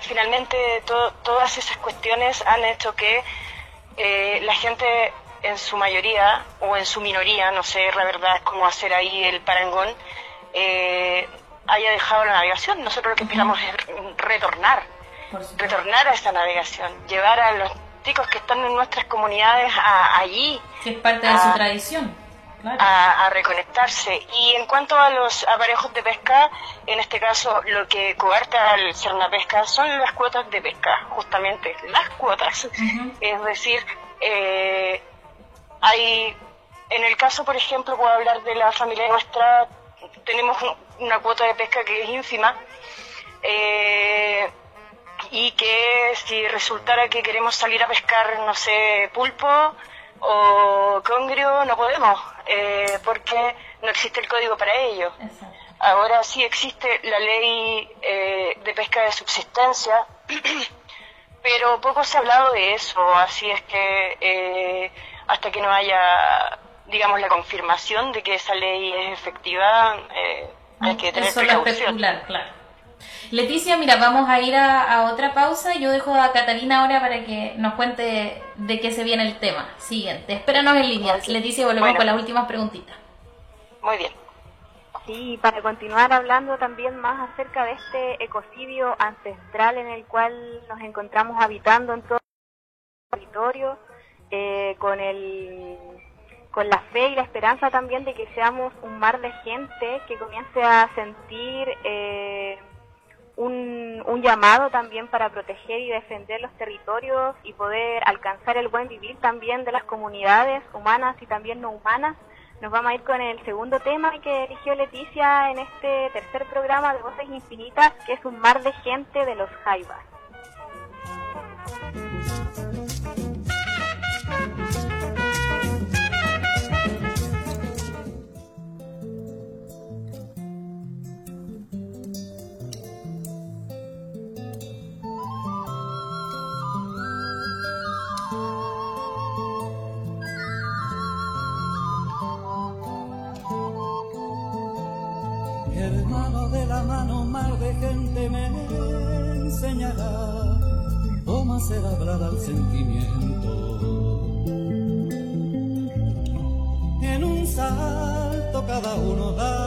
finalmente todas esas cuestiones han hecho que eh, la gente en su mayoría o en su minoría, no sé la verdad cómo hacer ahí el parangón, eh, haya dejado la navegación. Nosotros lo que esperamos es retornar, retornar a esa navegación, llevar a los chicos que están en nuestras comunidades allí. Que es parte de su tradición. A, reconectarse. Y en cuanto a los aparejos de pesca, en este caso lo que coarta al ser una pesca son las cuotas de pesca, justamente las cuotas. Es decir, eh, hay, en el caso, por ejemplo, puedo hablar de la familia nuestra, tenemos una cuota de pesca que es ínfima. Eh, y que si resultara que queremos salir a pescar, no sé, pulpo o congrio, no podemos, eh, porque no existe el código para ello. Ahora sí existe la ley eh, de pesca de subsistencia, pero poco se ha hablado de eso, así es que eh, hasta que no haya, digamos, la confirmación de que esa ley es efectiva, hay que tener precaución. claro. Leticia, mira, vamos a ir a, otra pausa. Yo dejo a Catalina ahora para que nos cuente de qué se viene el tema. Siguiente, espéranos en línea. Leticia, volvemos con las últimas preguntitas. Muy bien. Sí, para continuar hablando también más acerca de este ecocidio ancestral en el cual nos encontramos habitando en todo el territorio, eh, con el con la fe y la esperanza también de que seamos un mar de gente que comience a sentir eh, un, un, llamado también para proteger y defender los territorios y poder alcanzar el buen vivir también de las comunidades humanas y también no humanas. Nos vamos a ir con el segundo tema que eligió Leticia en este tercer programa de Voces Infinitas, que es un mar de gente de los Jaivas. Cada uno da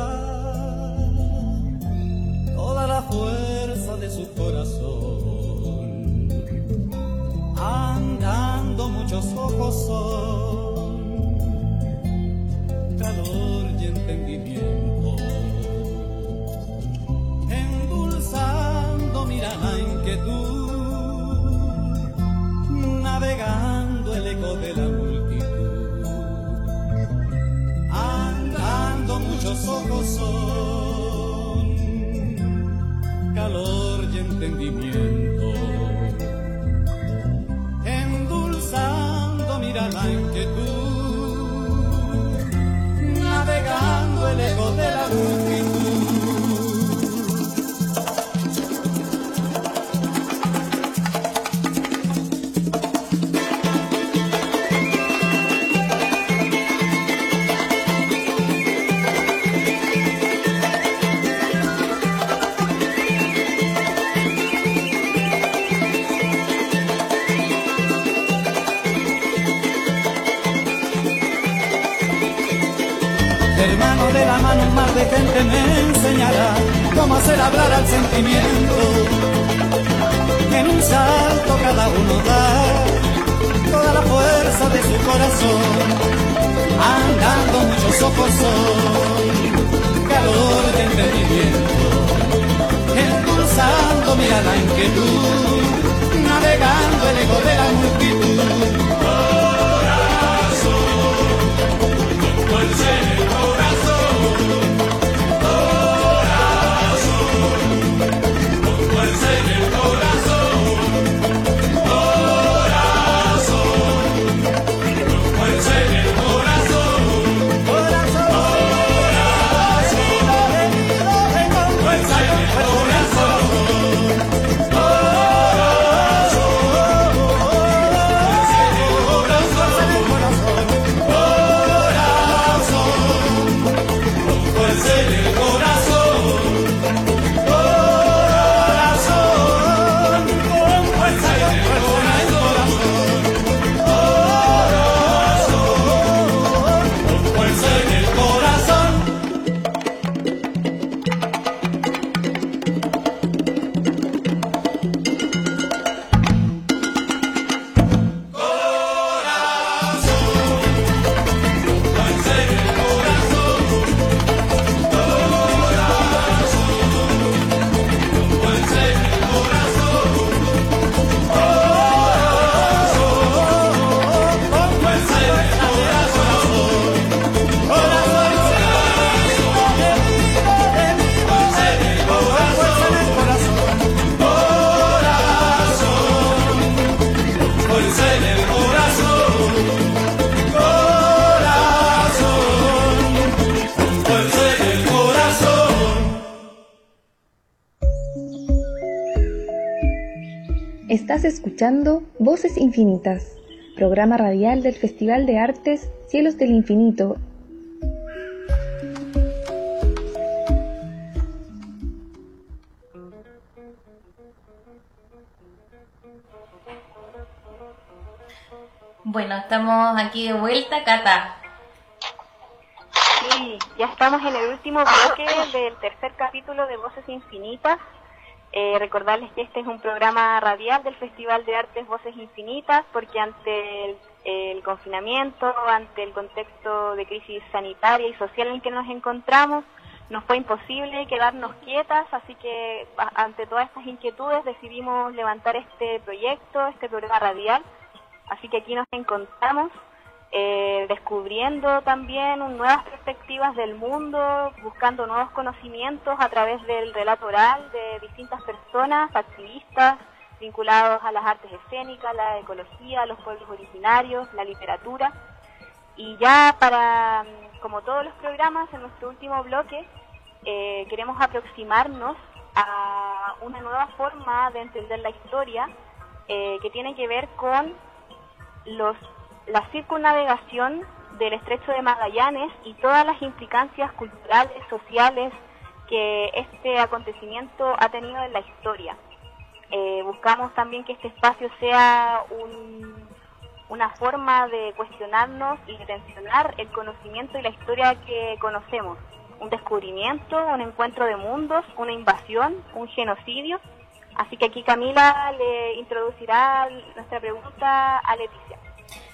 de la mano un mar de gente me enseñará cómo hacer hablar al sentimiento. En un salto cada uno da toda la fuerza de su corazón. Andando muchos ojos son calor de entendimiento. Impulsando mirada inquietud, navegando el ego de la multitud. Estás escuchando Voces Infinitas, programa radial del Festival de Artes Cielos del Infinito. Bueno, estamos aquí de vuelta, Cata. Sí, ya estamos en el último bloque del tercer capítulo de Voces Infinitas. Eh, recordarles que este es un programa radial del Festival de Artes Voces Infinitas, porque ante el, confinamiento, ante el contexto de crisis sanitaria y social en el que nos encontramos, nos fue imposible quedarnos quietas, así que ante todas estas inquietudes decidimos levantar este proyecto, este programa radial. Así que aquí nos encontramos eh, descubriendo también nuevas perspectivas del mundo, buscando nuevos conocimientos a través del relato oral de distintas personas, activistas vinculados a las artes escénicas, la ecología, los pueblos originarios, la literatura. Y ya para, como todos los programas, en nuestro último bloque, eh, queremos aproximarnos a una nueva forma de entender la historia eh, que tiene que ver con los la circunnavegación del estrecho de Magallanes y todas las implicancias culturales, sociales que este acontecimiento ha tenido en la historia. Eh, buscamos también que este espacio sea una forma de cuestionarnos y de tensionar el conocimiento y la historia que conocemos. Un descubrimiento, un encuentro de mundos, una invasión, un genocidio. Así que aquí Camila le introducirá nuestra pregunta a Leticia.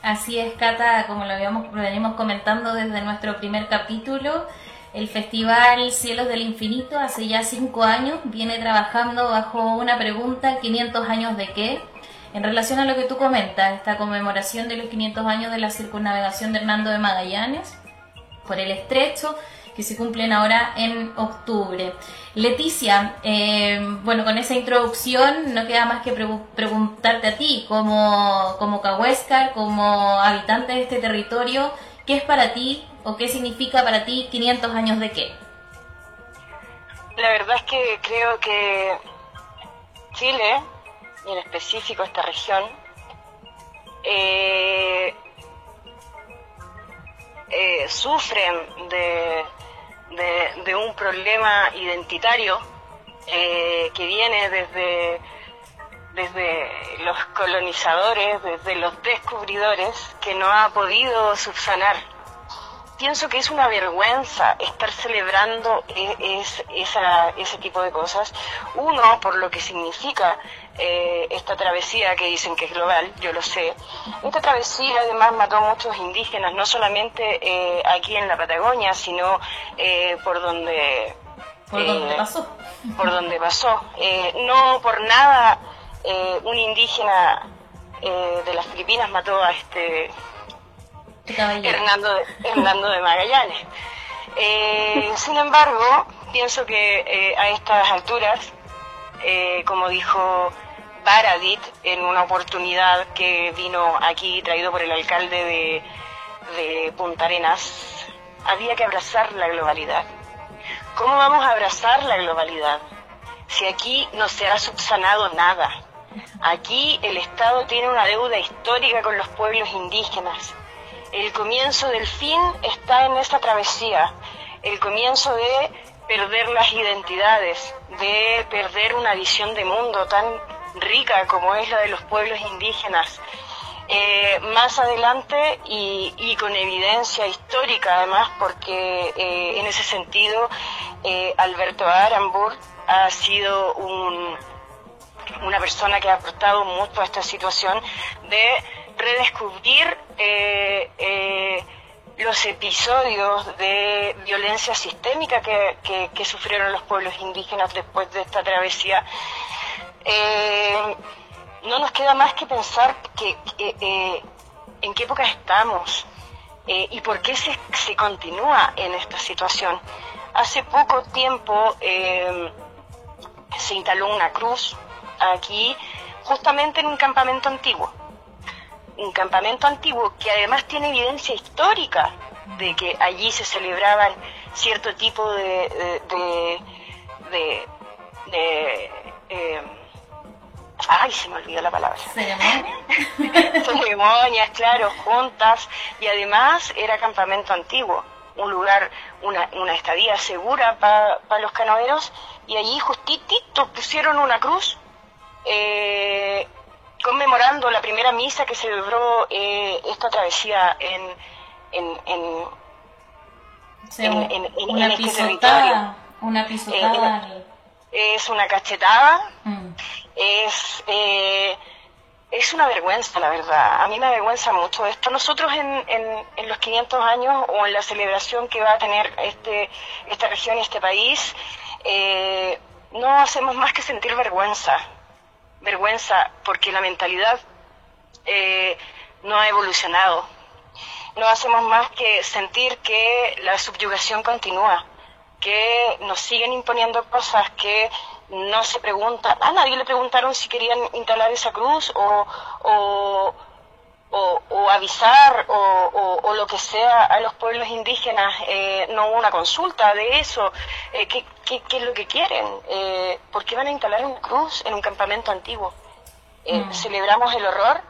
Así es, Cata, como lo habíamos venimos comentando desde nuestro primer capítulo, el Festival Cielos del Infinito hace ya cinco años viene trabajando bajo una pregunta, ¿500 años de qué? En relación a lo que tú comentas, esta conmemoración de los 500 años de la circunnavegación de Hernando de Magallanes por el estrecho, que se cumplen ahora en octubre. Leticia, eh, bueno, con esa introducción no queda más que preguntarte a ti, como, como Cahuéscar, como habitante de este territorio, ¿qué es para ti o qué significa para ti 500 años de qué? La verdad es que creo que Chile, y en específico esta región, eh, eh, sufren de de, un problema identitario eh, que viene desde, desde los colonizadores, desde los descubridores, que no ha podido subsanar. Pienso que es una vergüenza estar celebrando e, ese tipo de cosas. Uno, por lo que significa eh, esta travesía que dicen que es global, yo lo sé. Esta travesía además mató a muchos indígenas, no solamente eh, aquí en la Patagonia, sino eh, por donde... Por donde pasó. Por donde pasó. no por nada un indígena de las Filipinas mató a este Hernando, Hernando de Magallanes. sin embargo, pienso que a estas alturas, como dijo Baradit en una oportunidad que vino aquí traído por el alcalde de, de Punta Arenas, había que abrazar la globalidad. ¿Cómo vamos a abrazar la globalidad? Si aquí no se ha subsanado nada. Aquí el Estado tiene una deuda histórica con los pueblos indígenas. El comienzo del fin está en esta travesía. El comienzo de perder las identidades, de perder una visión de mundo tan rica como es la de los pueblos indígenas. Eh, más adelante y, con evidencia histórica además, porque eh, en ese sentido eh, Alberto Arambur ha sido una persona que ha aportado mucho a esta situación de redescubrir los episodios de violencia sistémica que sufrieron los pueblos indígenas después de esta travesía eh, no nos queda más que pensar que, eh, en qué época estamos eh, y por qué se, se, continúa en esta situación. Hace poco tiempo se instaló una cruz aquí, justamente en un campamento antiguo. Un campamento antiguo que además tiene evidencia histórica de que allí se celebraban cierto tipo de, ay, se me olvidó la palabra. Ceremonias, claro, juntas, y además era campamento antiguo, un lugar, una, una estadía segura para los canoeros, y allí justitito pusieron una cruz, eh, conmemorando la primera misa que celebró eh, esta travesía en, en, en, una este pisotada, Una pisotada. Eh, es una cachetada, mm. es, eh, es una vergüenza, la verdad. A mí me avergüenza mucho esto. Nosotros en, en, los 500 años o en la celebración que va a tener este, esta región y este país, eh, no hacemos más que sentir vergüenza. Vergüenza porque la mentalidad eh, no ha evolucionado. No hacemos más que sentir que la subyugación continúa que nos siguen imponiendo cosas que no se preguntan, a nadie le preguntaron si querían instalar esa cruz o, o, o, avisar o, lo que sea a los pueblos indígenas, eh, no hubo una consulta de eso, eh, ¿qué, qué, es lo que quieren? Eh, ¿Por qué van a instalar una cruz en un campamento antiguo? Eh, mm. ¿Celebramos el horror?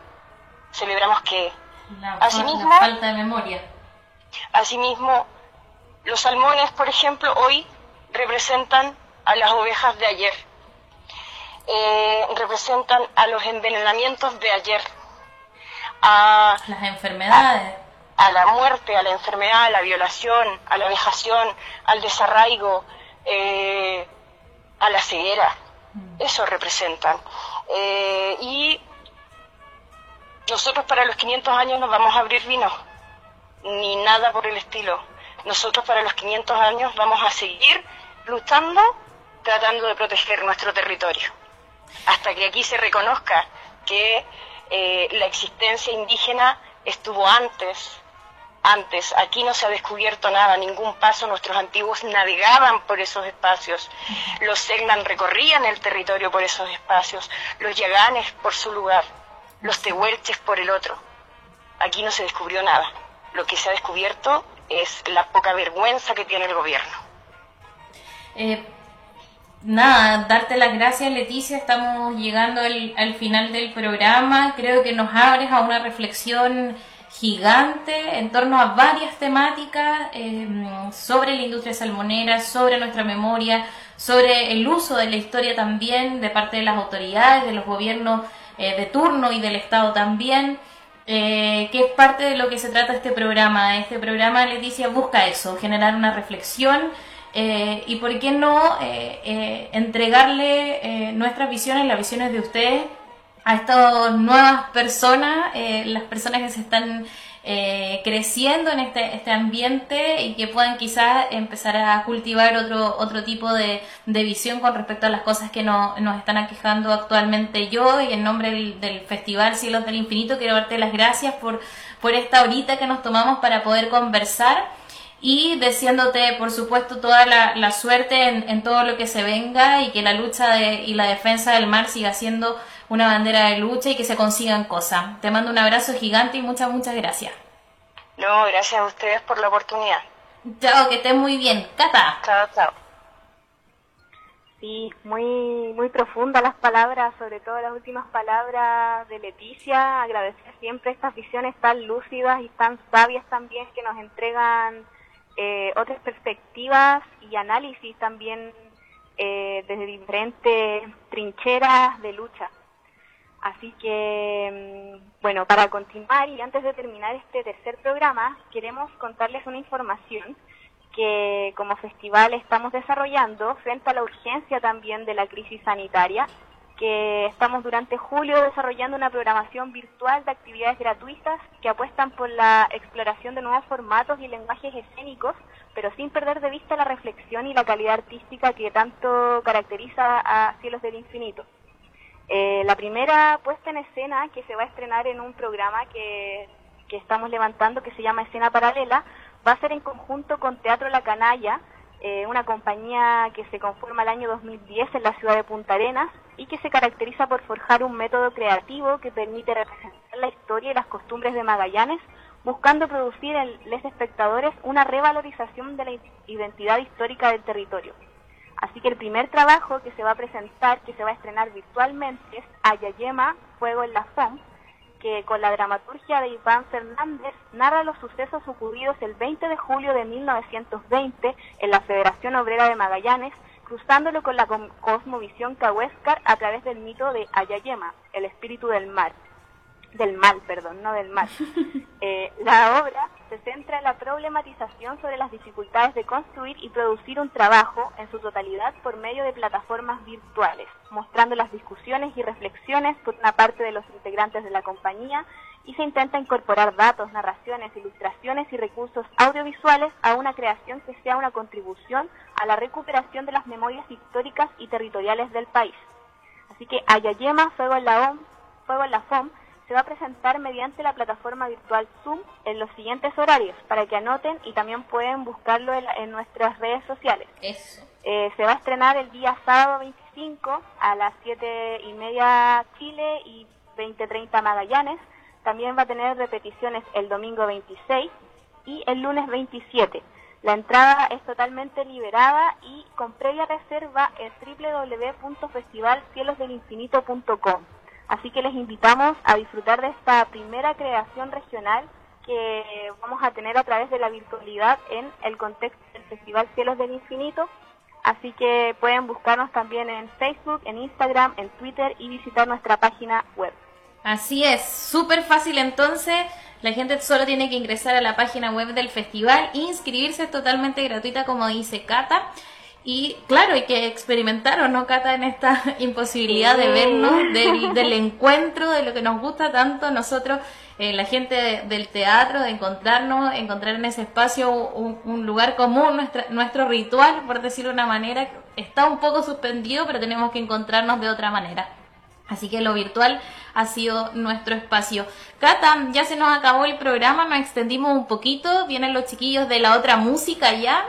¿Celebramos que La, asimismo, la falta de memoria. Asimismo, los salmones, por ejemplo, hoy representan a las ovejas de ayer, eh, representan a los envenenamientos de ayer, a las enfermedades, a, la muerte, a la enfermedad, a la violación, a la vejación, al desarraigo, eh, a la ceguera. Mm. Eso representan. Eh, y nosotros para los 500 años nos vamos a abrir vino, ni nada por el estilo nosotros para los 500 años vamos a seguir luchando, tratando de proteger nuestro territorio, hasta que aquí se reconozca que eh, la existencia indígena estuvo antes, antes, aquí no se ha descubierto nada, ningún paso, nuestros antiguos navegaban por esos espacios, los Segnan recorrían el territorio por esos espacios, los Yaganes por su lugar, los Tehuelches por el otro. Aquí no se descubrió nada. Lo que se ha descubierto es la poca vergüenza que tiene el gobierno. Eh, nada, darte las gracias Leticia, estamos llegando al, final del programa, creo que nos abres a una reflexión gigante en torno a varias temáticas eh, sobre la industria salmonera, sobre nuestra memoria, sobre el uso de la historia también de parte de las autoridades, de los gobiernos eh, de turno y del Estado también eh, que es parte de lo que se trata este programa. Este programa, Leticia, busca eso, generar una reflexión eh, y, ¿por qué no, eh, eh entregarle nuestras visiones, las visiones de ustedes a estas nuevas personas, las personas que se están eh, creciendo en este, este ambiente y que puedan quizás empezar a cultivar otro, otro tipo de, de visión con respecto a las cosas que no, nos están aquejando actualmente. Yo y en nombre del, Festival Cielos del Infinito quiero darte las gracias por, por esta horita que nos tomamos para poder conversar y deseándote, por supuesto, toda la, la suerte en, en, todo lo que se venga y que la lucha de, y la defensa del mar siga siendo una bandera de lucha y que se consigan cosas. Te mando un abrazo gigante y muchas, muchas gracias. No, gracias a ustedes por la oportunidad. Chao, que estén muy bien. Cata. Chao, chao. Sí, muy, muy profundas las palabras, sobre todo las últimas palabras de Leticia. Agradecer siempre estas visiones tan lúcidas y tan sabias también que nos entregan eh, otras perspectivas y análisis también eh, desde diferentes trincheras de lucha. Así que, mm, bueno, para continuar y antes de terminar este tercer programa, queremos contarles una información que como festival estamos desarrollando frente a la urgencia también de la crisis sanitaria, que estamos durante julio desarrollando una programación virtual de actividades gratuitas que apuestan por la exploración de nuevos formatos y lenguajes escénicos, pero sin perder de vista la reflexión y la calidad artística que tanto caracteriza a Cielos del Infinito. Eh, la primera puesta en escena que se va a estrenar en un programa que, estamos levantando que se llama Escena Paralela va a ser en conjunto con Teatro La Canalla, eh, una compañía que se conforma el año 2010 en la ciudad de Punta Arenas y que se caracteriza por forjar un método creativo que permite representar la historia y las costumbres de Magallanes, buscando producir en los espectadores una revalorización de la identidad histórica del territorio. Así que el primer trabajo que se va a presentar, que se va a estrenar virtualmente, es Ayayema, Fuego en la FOM, que con la dramaturgia de Iván Fernández narra los sucesos ocurridos el 20 de julio de 1920 en la Federación Obrera de Magallanes, cruzándolo con la cosmovisión cahuéscar a través del mito de Ayayema, el espíritu del mar del mal, perdón, no del mal. Eh, la obra se centra en la problematización sobre las dificultades de construir y producir un trabajo en su totalidad por medio de plataformas virtuales, mostrando las discusiones y reflexiones por una parte de los integrantes de la compañía y se intenta incorporar datos, narraciones, ilustraciones y recursos audiovisuales a una creación que sea una contribución a la recuperación de las memorias históricas y territoriales del país. Así que Ayayema, Fuego en la OM, Fuego en la FOM, se va a presentar mediante la plataforma virtual Zoom en los siguientes horarios para que anoten y también pueden buscarlo en, nuestras redes sociales. Eso. Eh, se va a estrenar el día sábado 25 a las 7 y media Chile y 20.30 Magallanes. También va a tener repeticiones el domingo 26 y el lunes 27. La entrada es totalmente liberada y con previa reserva en www.festivalcielosdelinfinito.com. Así que les invitamos a disfrutar de esta primera creación regional que vamos a tener a través de la virtualidad en el contexto del Festival Cielos del Infinito. Así que pueden buscarnos también en Facebook, en Instagram, en Twitter y visitar nuestra página web. Así es, súper fácil entonces. La gente solo tiene que ingresar a la página web del festival e inscribirse totalmente gratuita como dice Cata. Y claro, hay que experimentar o no, Cata, en esta imposibilidad de vernos, del, encuentro, de lo que nos gusta tanto nosotros, eh, la gente del teatro, de encontrarnos, encontrar en ese espacio un, lugar común, nuestra, nuestro ritual, por decirlo de una manera, está un poco suspendido, pero tenemos que encontrarnos de otra manera. Así que lo virtual ha sido nuestro espacio. Cata, ya se nos acabó el programa, nos extendimos un poquito, vienen los chiquillos de la otra música ya,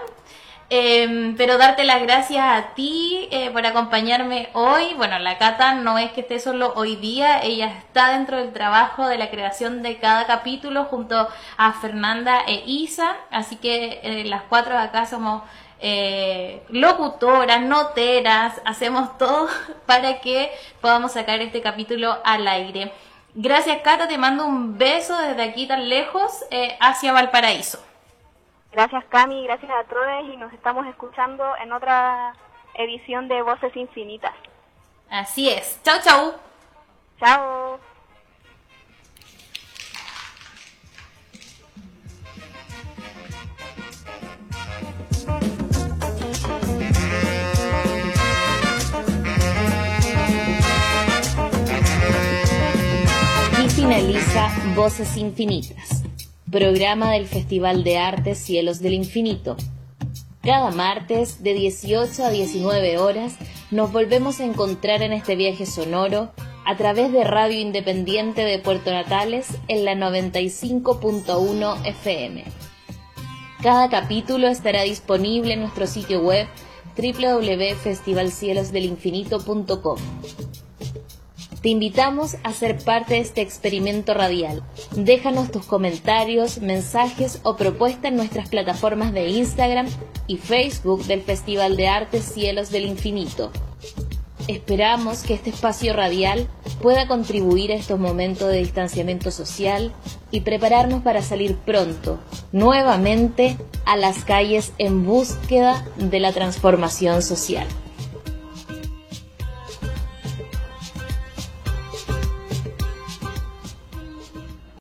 Em, pero darte las gracias a ti eh, por acompañarme hoy. Bueno, la Cata no es que esté solo hoy día, ella está dentro del trabajo de la creación de cada capítulo junto a Fernanda e Isa, así que eh, las cuatro de acá somos eh, locutoras, noteras, hacemos todo para que podamos sacar este capítulo al aire. Gracias Cata, te mando un beso desde aquí tan lejos hacia Valparaíso. Gracias Cami, gracias a todos y nos estamos escuchando en otra edición de Voces Infinitas. Así es. Chau, chau. Chao. Y finaliza Voces Infinitas programa del Festival de Arte Cielos del Infinito. Cada martes de 18 a 19 horas nos volvemos a encontrar en este viaje sonoro a través de Radio Independiente de Puerto Natales en la 95.1 FM. Cada capítulo estará disponible en nuestro sitio web www.festivalcielosdelinfinito.com. Te invitamos a ser parte de este experimento radial. Déjanos tus comentarios, mensajes o propuestas en nuestras plataformas de Instagram y Facebook del Festival de Arte Cielos del Infinito. Esperamos que este espacio radial pueda contribuir a estos momentos de distanciamiento social y prepararnos para salir pronto, nuevamente, a las calles en búsqueda de la transformación social.